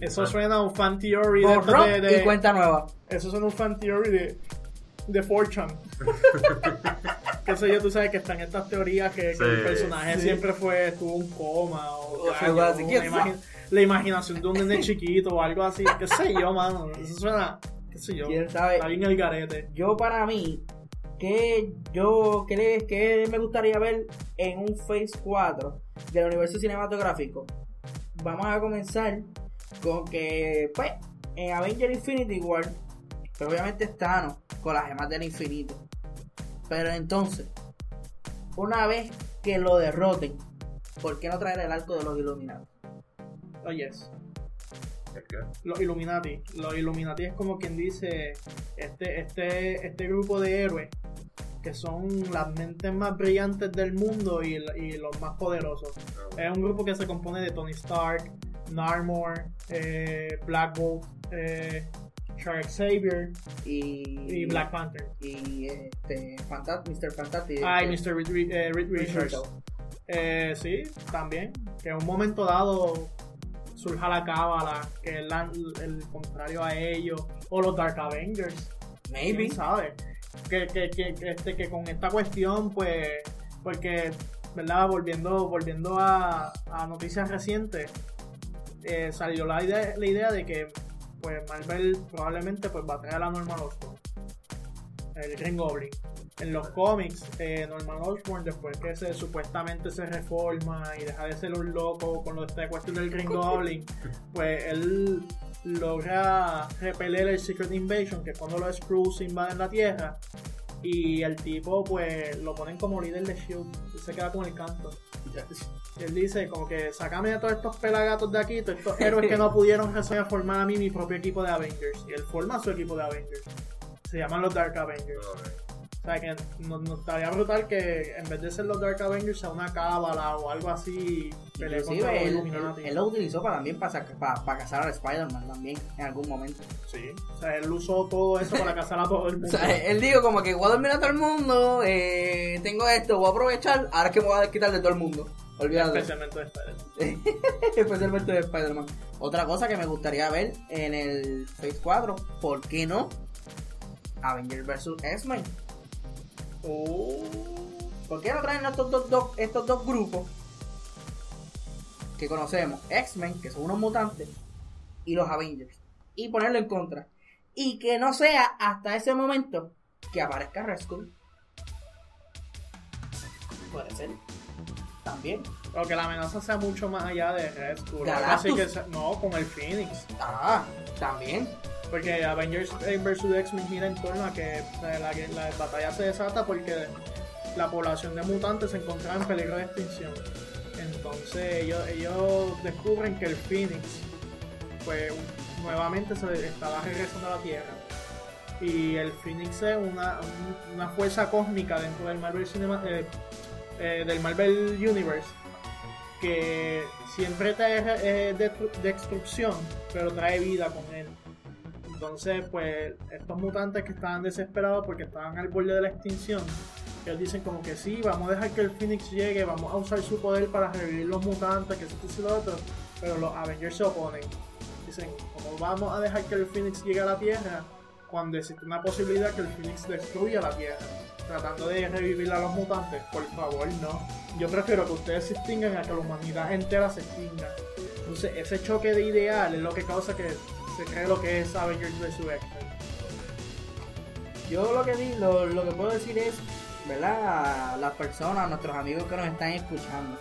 Eso suena a un fan theory de, de, y cuenta nueva. Eso suena a un fan theory de, de Fortune. que sé yo, tú sabes que están estas teorías que, el personaje siempre fue, tuvo un coma o, algo así. la imaginación de un nene chiquito o algo así. Qué sé yo, mano. Eso suena, qué sé yo. ¿Quién sabe? Está bien el garete. Yo para mí, que yo que, que me gustaría ver en un Phase 4 del universo cinematográfico. Vamos a comenzar con que, pues, en Avenger Infinity War, pero obviamente está con las gemas del infinito. Pero entonces, una vez que lo derroten, ¿por qué no traer el arco de los Illuminati? Oh, yes. Los Illuminati. Los Illuminati es como quien dice este, este, este grupo de héroes que son las mentes más brillantes del mundo y, los más poderosos. Es un grupo que se compone de Tony Stark, Narmor, eh, Black Bolt, eh, Shark Xavier y, Black Panther. Y este, Mr. Fantastic. Ah, y Mr. Reed, Richards. Eh, sí, también. Que en un momento dado surja la cábala, que es el contrario a ellos, o los Dark Avengers. Maybe. ¿Quién sabe? Que, que, que, este, que con esta cuestión, pues, porque, ¿verdad? Volviendo, volviendo a, noticias recientes, eh, salió la idea, la idea de que pues Marvel probablemente pues va a traer a Norman Osborn, el Green Goblin. En los cómics, eh, Norman Osborn, después que se supuestamente se reforma y deja de ser un loco con lo de esta cuestión del Green Goblin, pues él logra repeler el Secret Invasion, que es cuando los Skrulls invaden la Tierra, y el tipo pues lo ponen como líder de Shield y se queda con el canto. Y él dice como que sacame a todos estos pelagatos de aquí, todos estos héroes que no pudieron a formar a mí mi propio equipo de Avengers. Y él forma su equipo de Avengers. Se llaman los Dark Avengers. O sea, que nos, estaría brutal que en vez de ser los Dark Avengers sea una cábala o algo así. Inclusive él, él, lo utilizó para, también para, para, cazar a Spider-Man también en algún momento. Sí, o sea, él usó todo eso para cazar a todo el mundo. o sea, él dijo como que voy a dormir a todo el mundo, eh, tengo esto, voy a aprovechar, ahora que me voy a quitar de todo el mundo. Olvídate. Especialmente de Spider-Man. Especialmente de Spider-Man. Otra cosa que me gustaría ver en el Phase 4, ¿por qué no? Avengers vs. X-Men. Oh. ¿Por qué no traen estos dos, estos dos grupos que conocemos? X-Men, que son unos mutantes, y los Avengers. Y ponerlo en contra. Y que no sea hasta ese momento que aparezca Red Skull. Puede ser. También. O que la amenaza sea mucho más allá de Red Skull. no, con el Phoenix. Ah, también. Porque Avengers vs. X-Men gira en torno a que la, batalla se desata porque la población de mutantes se encontraba en peligro de extinción. Entonces ellos, descubren que el Phoenix pues nuevamente se estaba regresando a la Tierra. Y el Phoenix es una, fuerza cósmica dentro del Marvel Cinema, eh, eh, del Marvel Universe que siempre trae eh, destrucción, pero trae vida con él. Entonces, pues, estos mutantes que estaban desesperados porque estaban al borde de la extinción, ellos dicen como que sí, vamos a dejar que el Phoenix llegue, vamos a usar su poder para revivir los mutantes, que esto y lo otro, pero los Avengers se oponen. Dicen, como vamos a dejar que el Phoenix llegue a la Tierra cuando existe una posibilidad que el Phoenix destruya la Tierra, tratando de revivir a los mutantes? Por favor, no. Yo prefiero que ustedes se extingan a que la humanidad entera se extinga. Entonces, ese choque de ideal es lo que causa que se lo que es Avengers. Yo lo que, lo, lo que puedo decir es, ¿verdad? Las personas, nuestros amigos que nos están escuchando.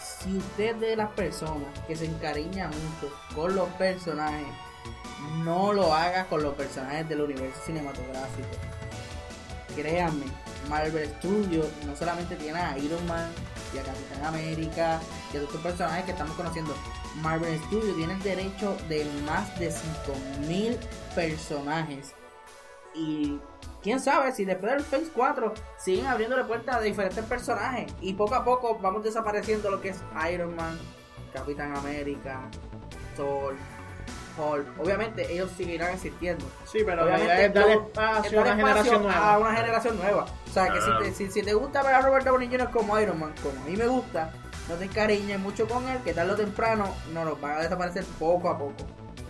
Si usted de las personas que se encariña mucho con los personajes, no lo haga con los personajes del universo cinematográfico. créanme, Marvel Studios no solamente tiene a Iron Man y a Capitán América y a estos personajes que estamos conociendo. Marvel Studios tiene el derecho de más de 5000 personajes. Y quién sabe si después del Phase 4 siguen abriéndole puertas a diferentes personajes. Y poco a poco vamos desapareciendo lo que es Iron Man, Capitán América, Thor, Obviamente ellos seguirán existiendo. Sí, pero Obviamente, es darle espacio, a una generación nueva. A una generación nueva. O sea, que si, te, si, si, te gusta ver a Robert Downey Jr. como Iron Man, como a mí me gusta, no te encariñes mucho con él, que tarde o temprano no nos van a desaparecer poco a poco.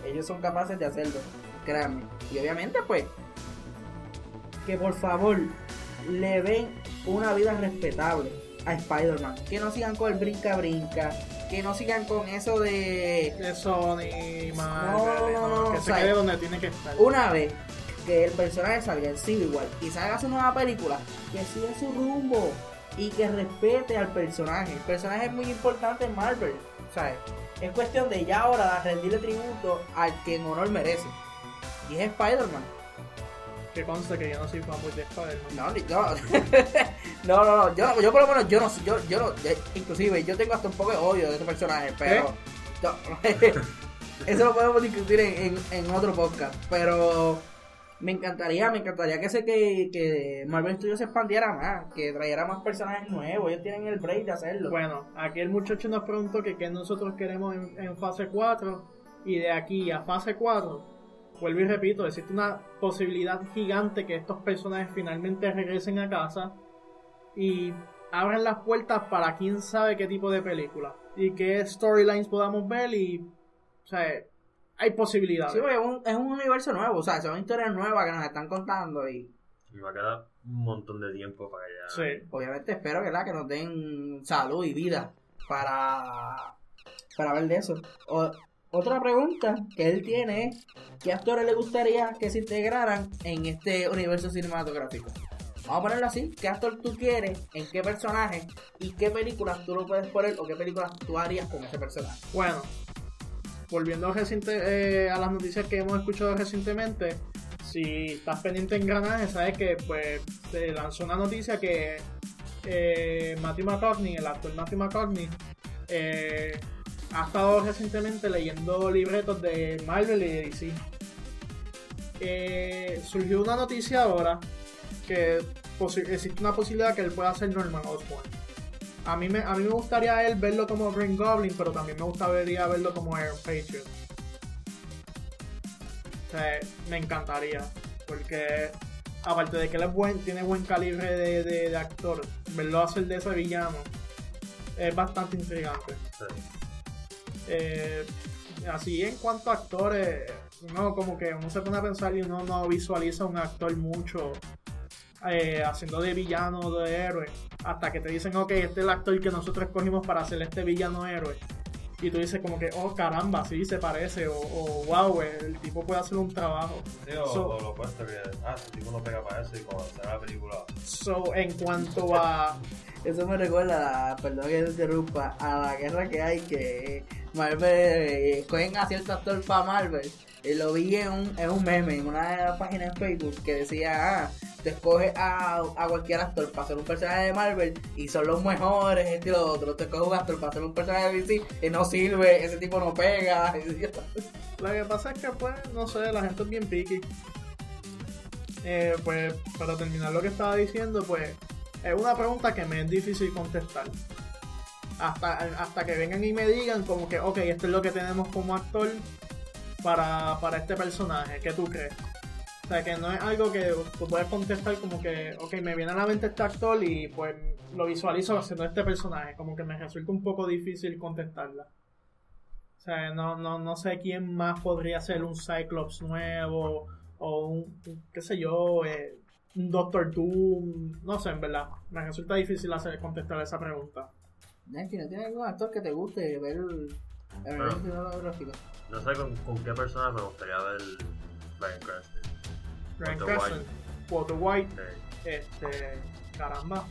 Ellos son capaces de hacerlo, créanme. Y obviamente, pues, que por favor le den una vida respetable a Spider-Man. Que no sigan con el brinca-brinca que no sigan con eso de. De Sony, Marvel, no, no, no, que se quede donde tiene que estar. Una vez que el personaje salga en Civil War y salga su nueva película, que siga su rumbo y que respete al personaje. El personaje es muy importante en Marvel, ¿sabes? Es cuestión de ya ahora rendirle tributo al que en honor merece. Y es Spider-Man que consta que yo no soy fanboy de Spider-Man. No, yo, no, no, no, yo, yo por lo menos, yo no, yo, yo no, inclusive yo tengo hasta un poco de odio de este personaje, pero eso lo podemos discutir en, en, otro podcast, pero me encantaría, me encantaría que, se, que, que Marvel Studios se expandiera más, que trayera más personajes nuevos, ellos tienen el break de hacerlo. Bueno, aquí el muchacho nos preguntó que qué nosotros queremos en, en fase 4 y de aquí a fase 4 vuelvo y repito, existe una posibilidad gigante que estos personajes finalmente regresen a casa y abran las puertas para quién sabe qué tipo de película y qué storylines podamos ver y, o sea, hay posibilidades. Sí, es un, es un universo nuevo, o sea, son historias nuevas que nos están contando y... Y va a quedar un montón de tiempo para allá. Sí. Obviamente espero que, que nos den salud y vida para, para ver de eso. O, otra pregunta que él tiene es, ¿qué actores le gustaría que se integraran en este universo cinematográfico? Vamos a ponerlo así, ¿qué actor tú quieres, en qué personaje y qué películas tú lo puedes poner o qué películas tú harías con ese personaje? Bueno, volviendo eh, a las noticias que hemos escuchado recientemente, si estás pendiente en Granaje, sabes que pues se lanzó una noticia que eh, Matthew McConaughey, el actor Matthew McConaughey, eh, ha estado recientemente leyendo libretos de Marvel y de DC. Eh, surgió una noticia ahora que existe una posibilidad que él pueda ser Norman Osborn. A mí, me, a mí me gustaría él verlo como Green Goblin, pero también me gustaría verlo como Iron Patriot. O sea, me encantaría. Porque aparte de que él es buen, tiene buen calibre de, de, actor, verlo hacer de ese villano es bastante intrigante. Eh, así en cuanto a actores, uno como que uno se pone a pensar y uno no visualiza un actor mucho eh, haciendo de villano o de héroe. Hasta que te dicen, ok, este es el actor que nosotros escogimos para hacer este villano héroe. Y tú dices como que, oh caramba, sí se parece, o, wow, el tipo puede hacer un trabajo. Sí, o, lo opuesto que, ah, el tipo no pega para eso y cuando se la película. So, en cuanto a... Eso me recuerda, perdón que se interrumpa, a la guerra que hay que Marvel eh, escogen a cierto actor para Marvel. Y lo vi en un, en un meme, en una página en Facebook que decía, ah, te escoges a, a cualquier actor para ser un personaje de Marvel y son los mejores, este y lo otro. Te escoges un actor para ser un personaje de DC y no sirve, ese tipo no pega. Lo que pasa es que, pues, no sé, la gente es bien picky. Eh, pues, para terminar lo que estaba diciendo, pues, es una pregunta que me es difícil contestar hasta, hasta que vengan y me digan como que, ok, esto es lo que tenemos como actor para, este personaje, ¿qué tú crees? O sea, que no es algo que tú puedes contestar como que, ok, me viene a la mente este actor y pues lo visualizo haciendo este personaje, como que me resulta un poco difícil contestarla. O sea, no, no, no sé quién más podría ser un Cyclops nuevo o un, qué sé yo, eh, un Doctor Doom, no sé, en verdad. Me resulta difícil hacer, contestar esa pregunta. Nancy, ¿no tiene algún actor que te guste ver el, el cinematográfico? No sé con, con, qué persona me gustaría ver Brian Cranston. Brian Cranston, Walter White, este, caramba,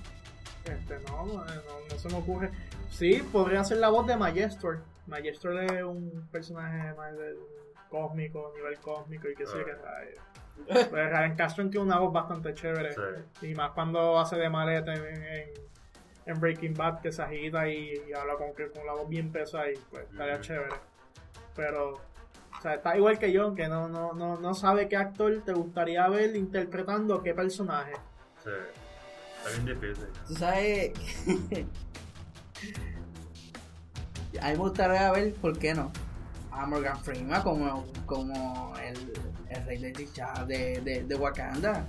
este, no, no, no, se me ocurre. Sí, podría ser la voz de Majestor. Majestor es un personaje más del cósmico, nivel cósmico y que sé que Pues Ryan Castro tiene una voz bastante chévere. Y más cuando hace de maleta en, en, Breaking Bad, que se agita y, habla con, con la voz bien pesada y pues estaría chévere. Pero, o sea, está igual que yo, que no, no, no, no sabe qué actor te gustaría ver interpretando qué personaje. Sí, está bien difícil. Tú sabes. a mí me gustaría ver, ¿por qué no? A Morgan Freeman como, como el, el rey de, de, de, de Wakanda,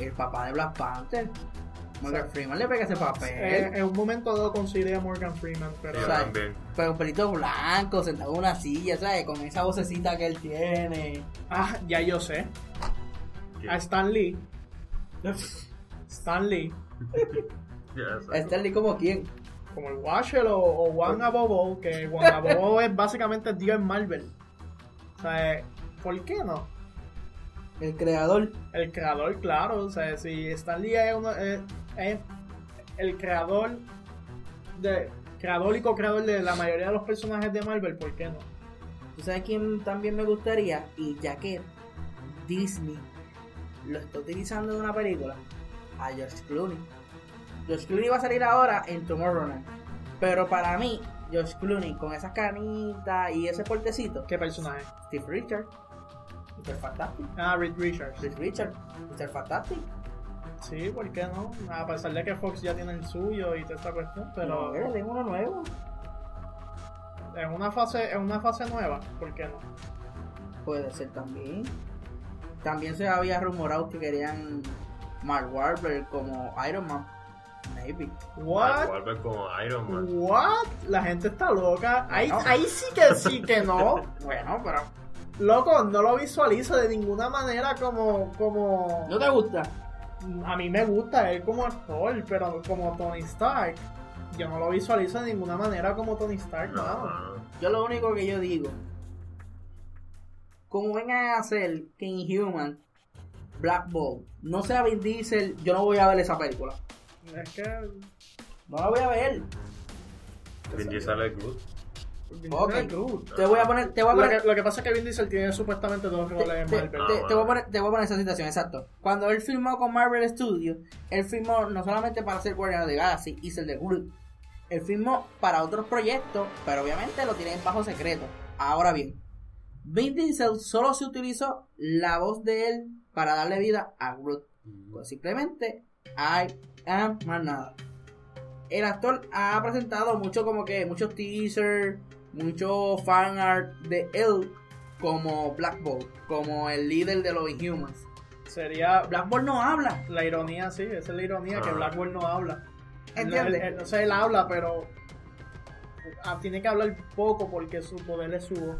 el papá de Black Panther. Morgan Freeman le pega ese papel. Eh, en un momento dado consideré a Morgan Freeman, pero. Pero un pelito blanco, sentado en una silla, ¿sabes? Con esa vocecita que él tiene. Ah, ya yo sé. A Stan Lee. Stan Lee. ¿Stan Lee como quién? Como el Watcher o, o Juan Abobo, que Juan Abobo es básicamente Dios en Marvel. O sea, ¿por qué no? El creador. El creador, claro. O sea, si Stan Lee es, uno, es el creador de creador y co-creador de la mayoría de los personajes de Marvel, ¿por qué no? ¿Tú sabes quién también me gustaría? Y ya que Disney lo está utilizando en una película, a George Clooney. George Clooney va a salir ahora en Tomorrowland. Pero para mí, George Clooney con esas canitas y ese portecito. ¿Qué personaje? Steve Richard. Mr. Fantastic. Ah, Reed Richards. Reed Richard. Mr. Fantastic. Sí, ¿por qué no? A pesar de que Fox ya tiene el suyo y toda esta cuestión, pero. No, tengo uno nuevo. En una fase, en una fase nueva, ¿por qué no? Puede ser también. También se había rumorado que querían Mark Wahlberg como Iron Man. Maybe. What? Mark Wahlberg como Iron Man. What? La gente está loca. Ahí, ahí sí que sí que no. bueno, pero. Loco, no lo visualizo de ninguna manera como. como. ¿No te gusta? A mí me gusta él como actor, pero como Tony Stark, yo no lo visualizo de ninguna manera como Tony Stark, no. Yo lo único que yo digo, como vengan a hacer que Inhuman, Black Bolt, no sea Vin Diesel, yo no voy a ver esa película. Es que... No la voy a ver. Vin Diesel es good. Ok, te voy a poner. Te voy a poner... Lo, que, pasa es que Vin Diesel tiene supuestamente dos roles en Marvel. Te, voy a poner, te voy a poner esa situación, exacto. Cuando él filmó con Marvel Studios, él filmó no solamente para hacer Guardian de Galaxy, hizo el de Groot. Él filmó para otros proyectos, pero obviamente lo tiene en bajo secreto. Ahora bien, Vin Diesel solo se utilizó la voz de él para darle vida a Groot. Pues simplemente, I am más nada. El actor ha presentado mucho como que muchos teasers mucho fan art de él como Black Bolt, como el líder de los Inhumans. Sería. Black Bolt no habla. La ironía, sí, esa es la ironía, que ah. Black Bolt no habla. ¿Entiendes? no sé, él habla, pero ah, tiene que hablar poco porque su poder es su voz.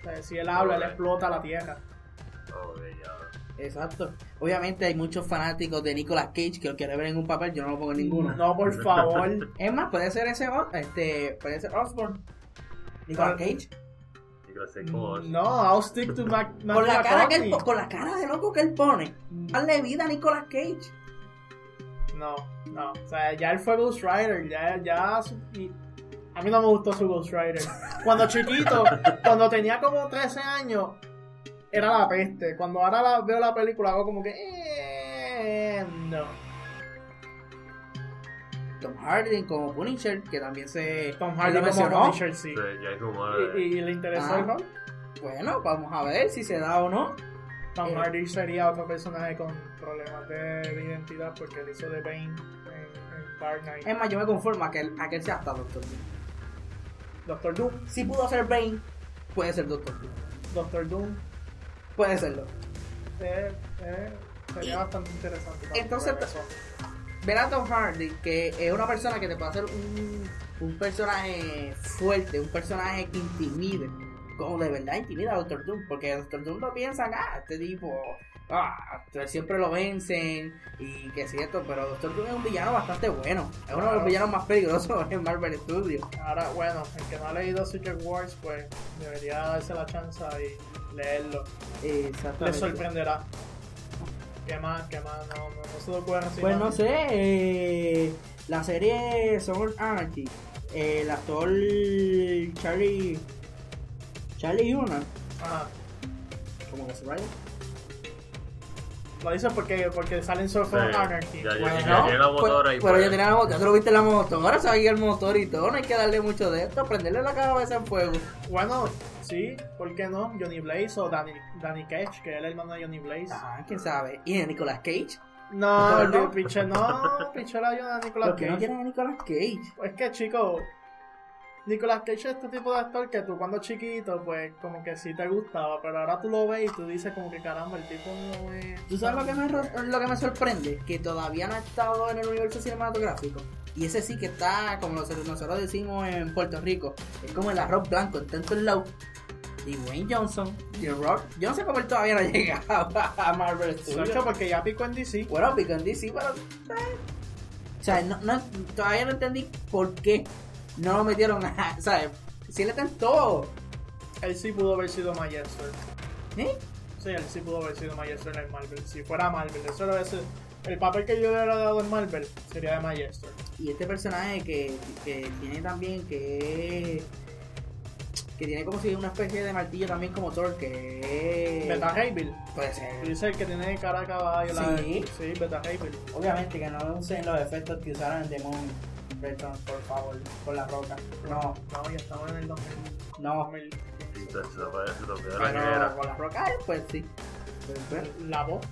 O sea, si él habla, él explota la tierra. Exacto. Obviamente hay muchos fanáticos de Nicolas Cage que lo quieren ver en un papel, yo no lo pongo en ninguno. No, por favor. es más, puede ser ese, este, puede ser Osborne. Nicolas Cage. No, I'll stick to Mac, con, la cara que él, con la cara de loco que él pone. Hazle mm. vida a Nicolas Cage. No, no. O sea, ya él fue Ghost Rider. Ya, ya. A mí no me gustó su Ghost Rider. Cuando chiquito, cuando tenía como 13 años, era la peste. Cuando ahora veo la película, hago como que. Eh, no. Tom Hardy como Punisher, que también se. Tom Hardy como Punisher, sí. ¿Y, le interesó ah. Bueno, vamos a ver si se da o no. Tom eh, Hardy sería otro personaje con problemas de, identidad porque él hizo de Bane en, Dark Knight. Es más, yo me conformo a que él, a que sea hasta Doctor Doom. Doctor Doom. Si pudo ser Bane, puede ser Doctor Doom. Doctor Doom. Puede serlo. Eh, eh, sería bastante interesante. Entonces, ver a Tom Hardy, que es una persona que te puede hacer un, un personaje fuerte, un personaje que intimide, como de verdad intimida a Doctor Doom, porque Doctor Doom no piensa, ah, este tipo, ah, siempre lo vencen y que es cierto, pero Doctor Doom es un villano bastante bueno, es uno de los villanos más peligrosos en Marvel Studios. Ahora, bueno, el que no ha leído Secret Wars, pues debería darse la chance y leerlo. Exactamente. Le sorprenderá. ¿Qué más? ¿Qué más? No, no, no se lo pueden Pues no sé, eh, la serie Son Anarchy, el actor Charlie Charlie Una, Ajá. ¿cómo que se vaya? Lo dices porque, porque salen Surf Anarchy. Ya, ya, ya, tiene la pues, motora ahí. Pero pues. ya tenía la motora, tú lo viste la motora, sabía el motor y todo, no hay que darle mucho de esto, prenderle la cabeza en fuego. Bueno, sí, ¿por qué no? Johnny Blaze o Danny, Danny Cage, que es el hermano de Johnny Blaze. Ah, quién sabe. ¿Y de Nicolas Cage? No, ¿No? el piche no, piche la ayuda de Nicolas ¿Por qué Cage. no quieren a Nicolas Cage? Es que, chico, Nicolas Cage es este tipo de actor que tú cuando chiquito, pues, como que sí te gustaba, pero ahora tú lo ves y tú dices como que caramba, el tipo no es... ¿Tú sabes lo que, me, lo que me sorprende? Que todavía no ha estado en el universo cinematográfico. Y ese sí que está, como nosotros, decimos en Puerto Rico, es como el arroz blanco, en tanto el lado. Y Wayne Johnson, y el Rock, yo no sé cómo él todavía no ha llegado a Marvel Studios. porque ya picó en DC. Bueno, pico en DC, pero... eh. O sea, no, no- todavía no entendí por qué no lo metieron a... ¿Sabes? Si le tentó. Él sí pudo haber sido Majestor. ¿Eh? Sí, él sí pudo haber sido Majestor en Marvel. Si fuera Marvel, eso era ese... El papel que yo le hubiera dado en Marvel sería de Majestor. Y este personaje que, que tiene también que que tiene como si una especie de martillo también como Thor que Beta Ray Bill. puede ser Dice el que tiene cara de caballo. la- Sí. sí, Beta Ray Bill. obviamente que no usen los efectos que usaron en Demon Por favor con la roca no No, ya estamos en el 2000. no 2000. Sí, se- se parece, lo era pero era. con la roca eh, pues sí Pues, pues, La voz.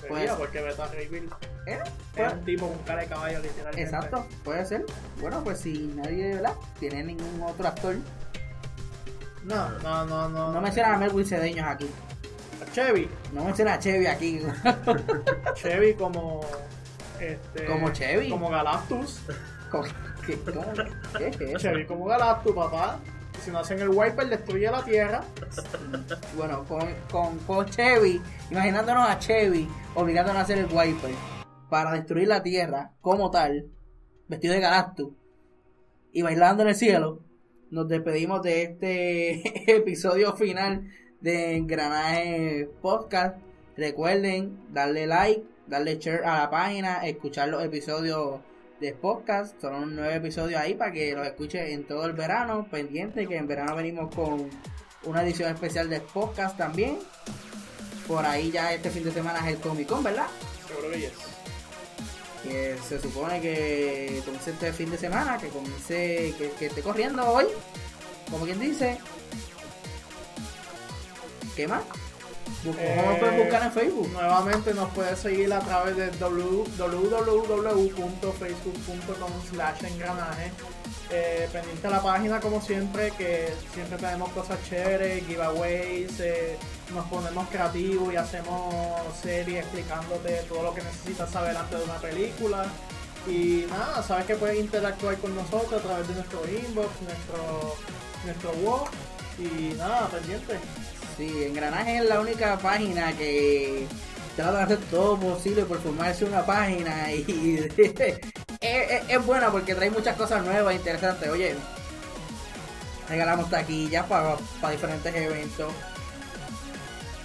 Sería ser. porque Beta Ray Bill ¿eh? es Pues, un tipo con cara de caballo literalmente. exacto puede ser bueno pues si nadie ¿verdad? tiene ningún otro actor No, no, no, no. no mencionan a Melvin Cedeños aquí Chevy. no mencionan a Chevy aquí Chevy como. Este, Como Chevy. Como Galactus. ¿Cómo- ¿Qué, es eso? Chevy como Galactus, papá. Si no hacen el wiper, destruye la tierra. Bueno, con, con, con Chevy, imaginándonos a Chevy obligándonos a hacer el wiper para destruir la tierra como tal, vestido de Galactus y bailando en el cielo, nos despedimos de este episodio final de Engranaje Podcast. Recuerden darle like, darle share a la página, escuchar los episodios de podcast. Son nueve episodios ahí para que los escuche en todo el verano. Pendiente que en verano venimos con una edición especial de podcast también. Por ahí ya este fin de semana es el Comic Con, ¿verdad? Seguro que. Que se supone que comience este fin de semana, que comience, que, que esté corriendo hoy, como quien dice. ¿Qué más? ¿Cómo Eh, nos pueden buscar en Facebook? Nuevamente nos puedes seguir a través de www- www.facebook.com slash engranaje. Eh, pendiente a la página como siempre, que siempre tenemos cosas chéveres, giveaways, eh, nos ponemos creativos y hacemos series explicándote todo lo que necesitas saber antes de una película. Y nada, sabes que puedes interactuar con nosotros a través de nuestro inbox, nuestro, nuestro blog. Y nada, pendiente. Sí, Engranaje es la única página que trata de hacer todo posible por formarse una página y es, es- es buena porque trae muchas cosas nuevas, interesantes. Oye, regalamos taquillas para, para diferentes eventos,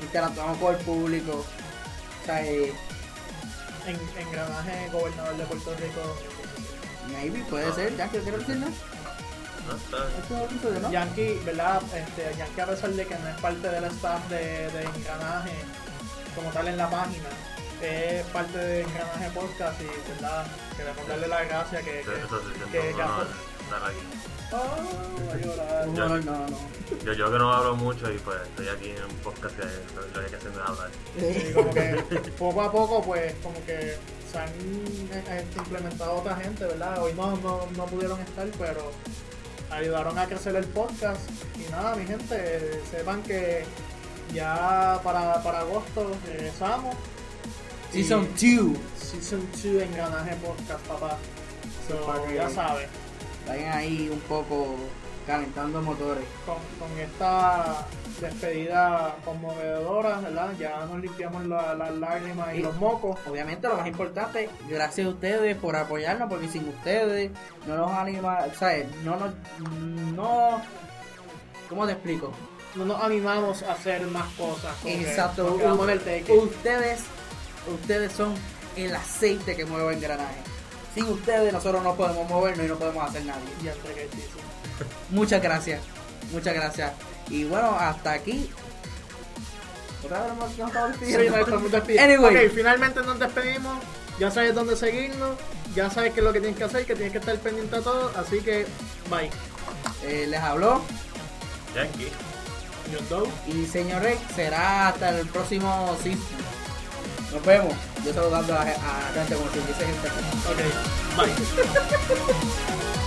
interactuamos con el público. O sea, eh, En, engranaje gobernador de Puerto Rico. maybe puede ser, ya que quiero decir, ¿no? No, está Este es ¿no? Yankee, ¿verdad? Este, Yankee a pesar de que no es parte del staff de, de engranaje como tal en la página, es parte de engranaje podcast y verdad queremos darle las gracias que, que, que un ya honor fue- estar aquí. Oh, va a llorar. No, no, no. no. Yo, yo que no hablo mucho y pues estoy aquí en un podcast que lo, lo que se me hablar. Sí, como que poco a poco, pues, como que se han eh, este, implementado otra gente, ¿verdad? Hoy no, no, no pudieron estar, pero ayudaron a crecer el podcast. Y nada, mi gente, sepan que ya para, para agosto regresamos. Season 2. Season 2 Engranaje Podcast, papá. So, ya saben, Vayan ahí un poco calentando motores. con, con esta despedida conmovedora, ¿verdad? Ya nos limpiamos la- las lágrimas y Y- los mocos. Obviamente lo más importante, gracias a ustedes por apoyarnos, porque sin ustedes no nos anima, ¿sabes? No nos, no, ¿cómo te explico? no nos animamos a hacer más cosas. Exacto, ustedes, ustedes son el aceite que mueve el engranaje. Sin ustedes nosotros no podemos movernos y no podemos hacer nada. Muchas gracias, muchas gracias. Y bueno, hasta aquí Otra vez nos estamos despidiendo. Sí, nos estamos despidiendo. Anyway. Ok, finalmente nos despedimos. Ya sabes dónde seguirnos. Ya sabes qué es lo que tienes que hacer, que tienes que estar pendiente a todo. Así que, bye. Eh, les habló. Yankee. Y señor Rex, será hasta el próximo season. Nos vemos. Yo saludando a, a gente como si dice gente. Ok, bye.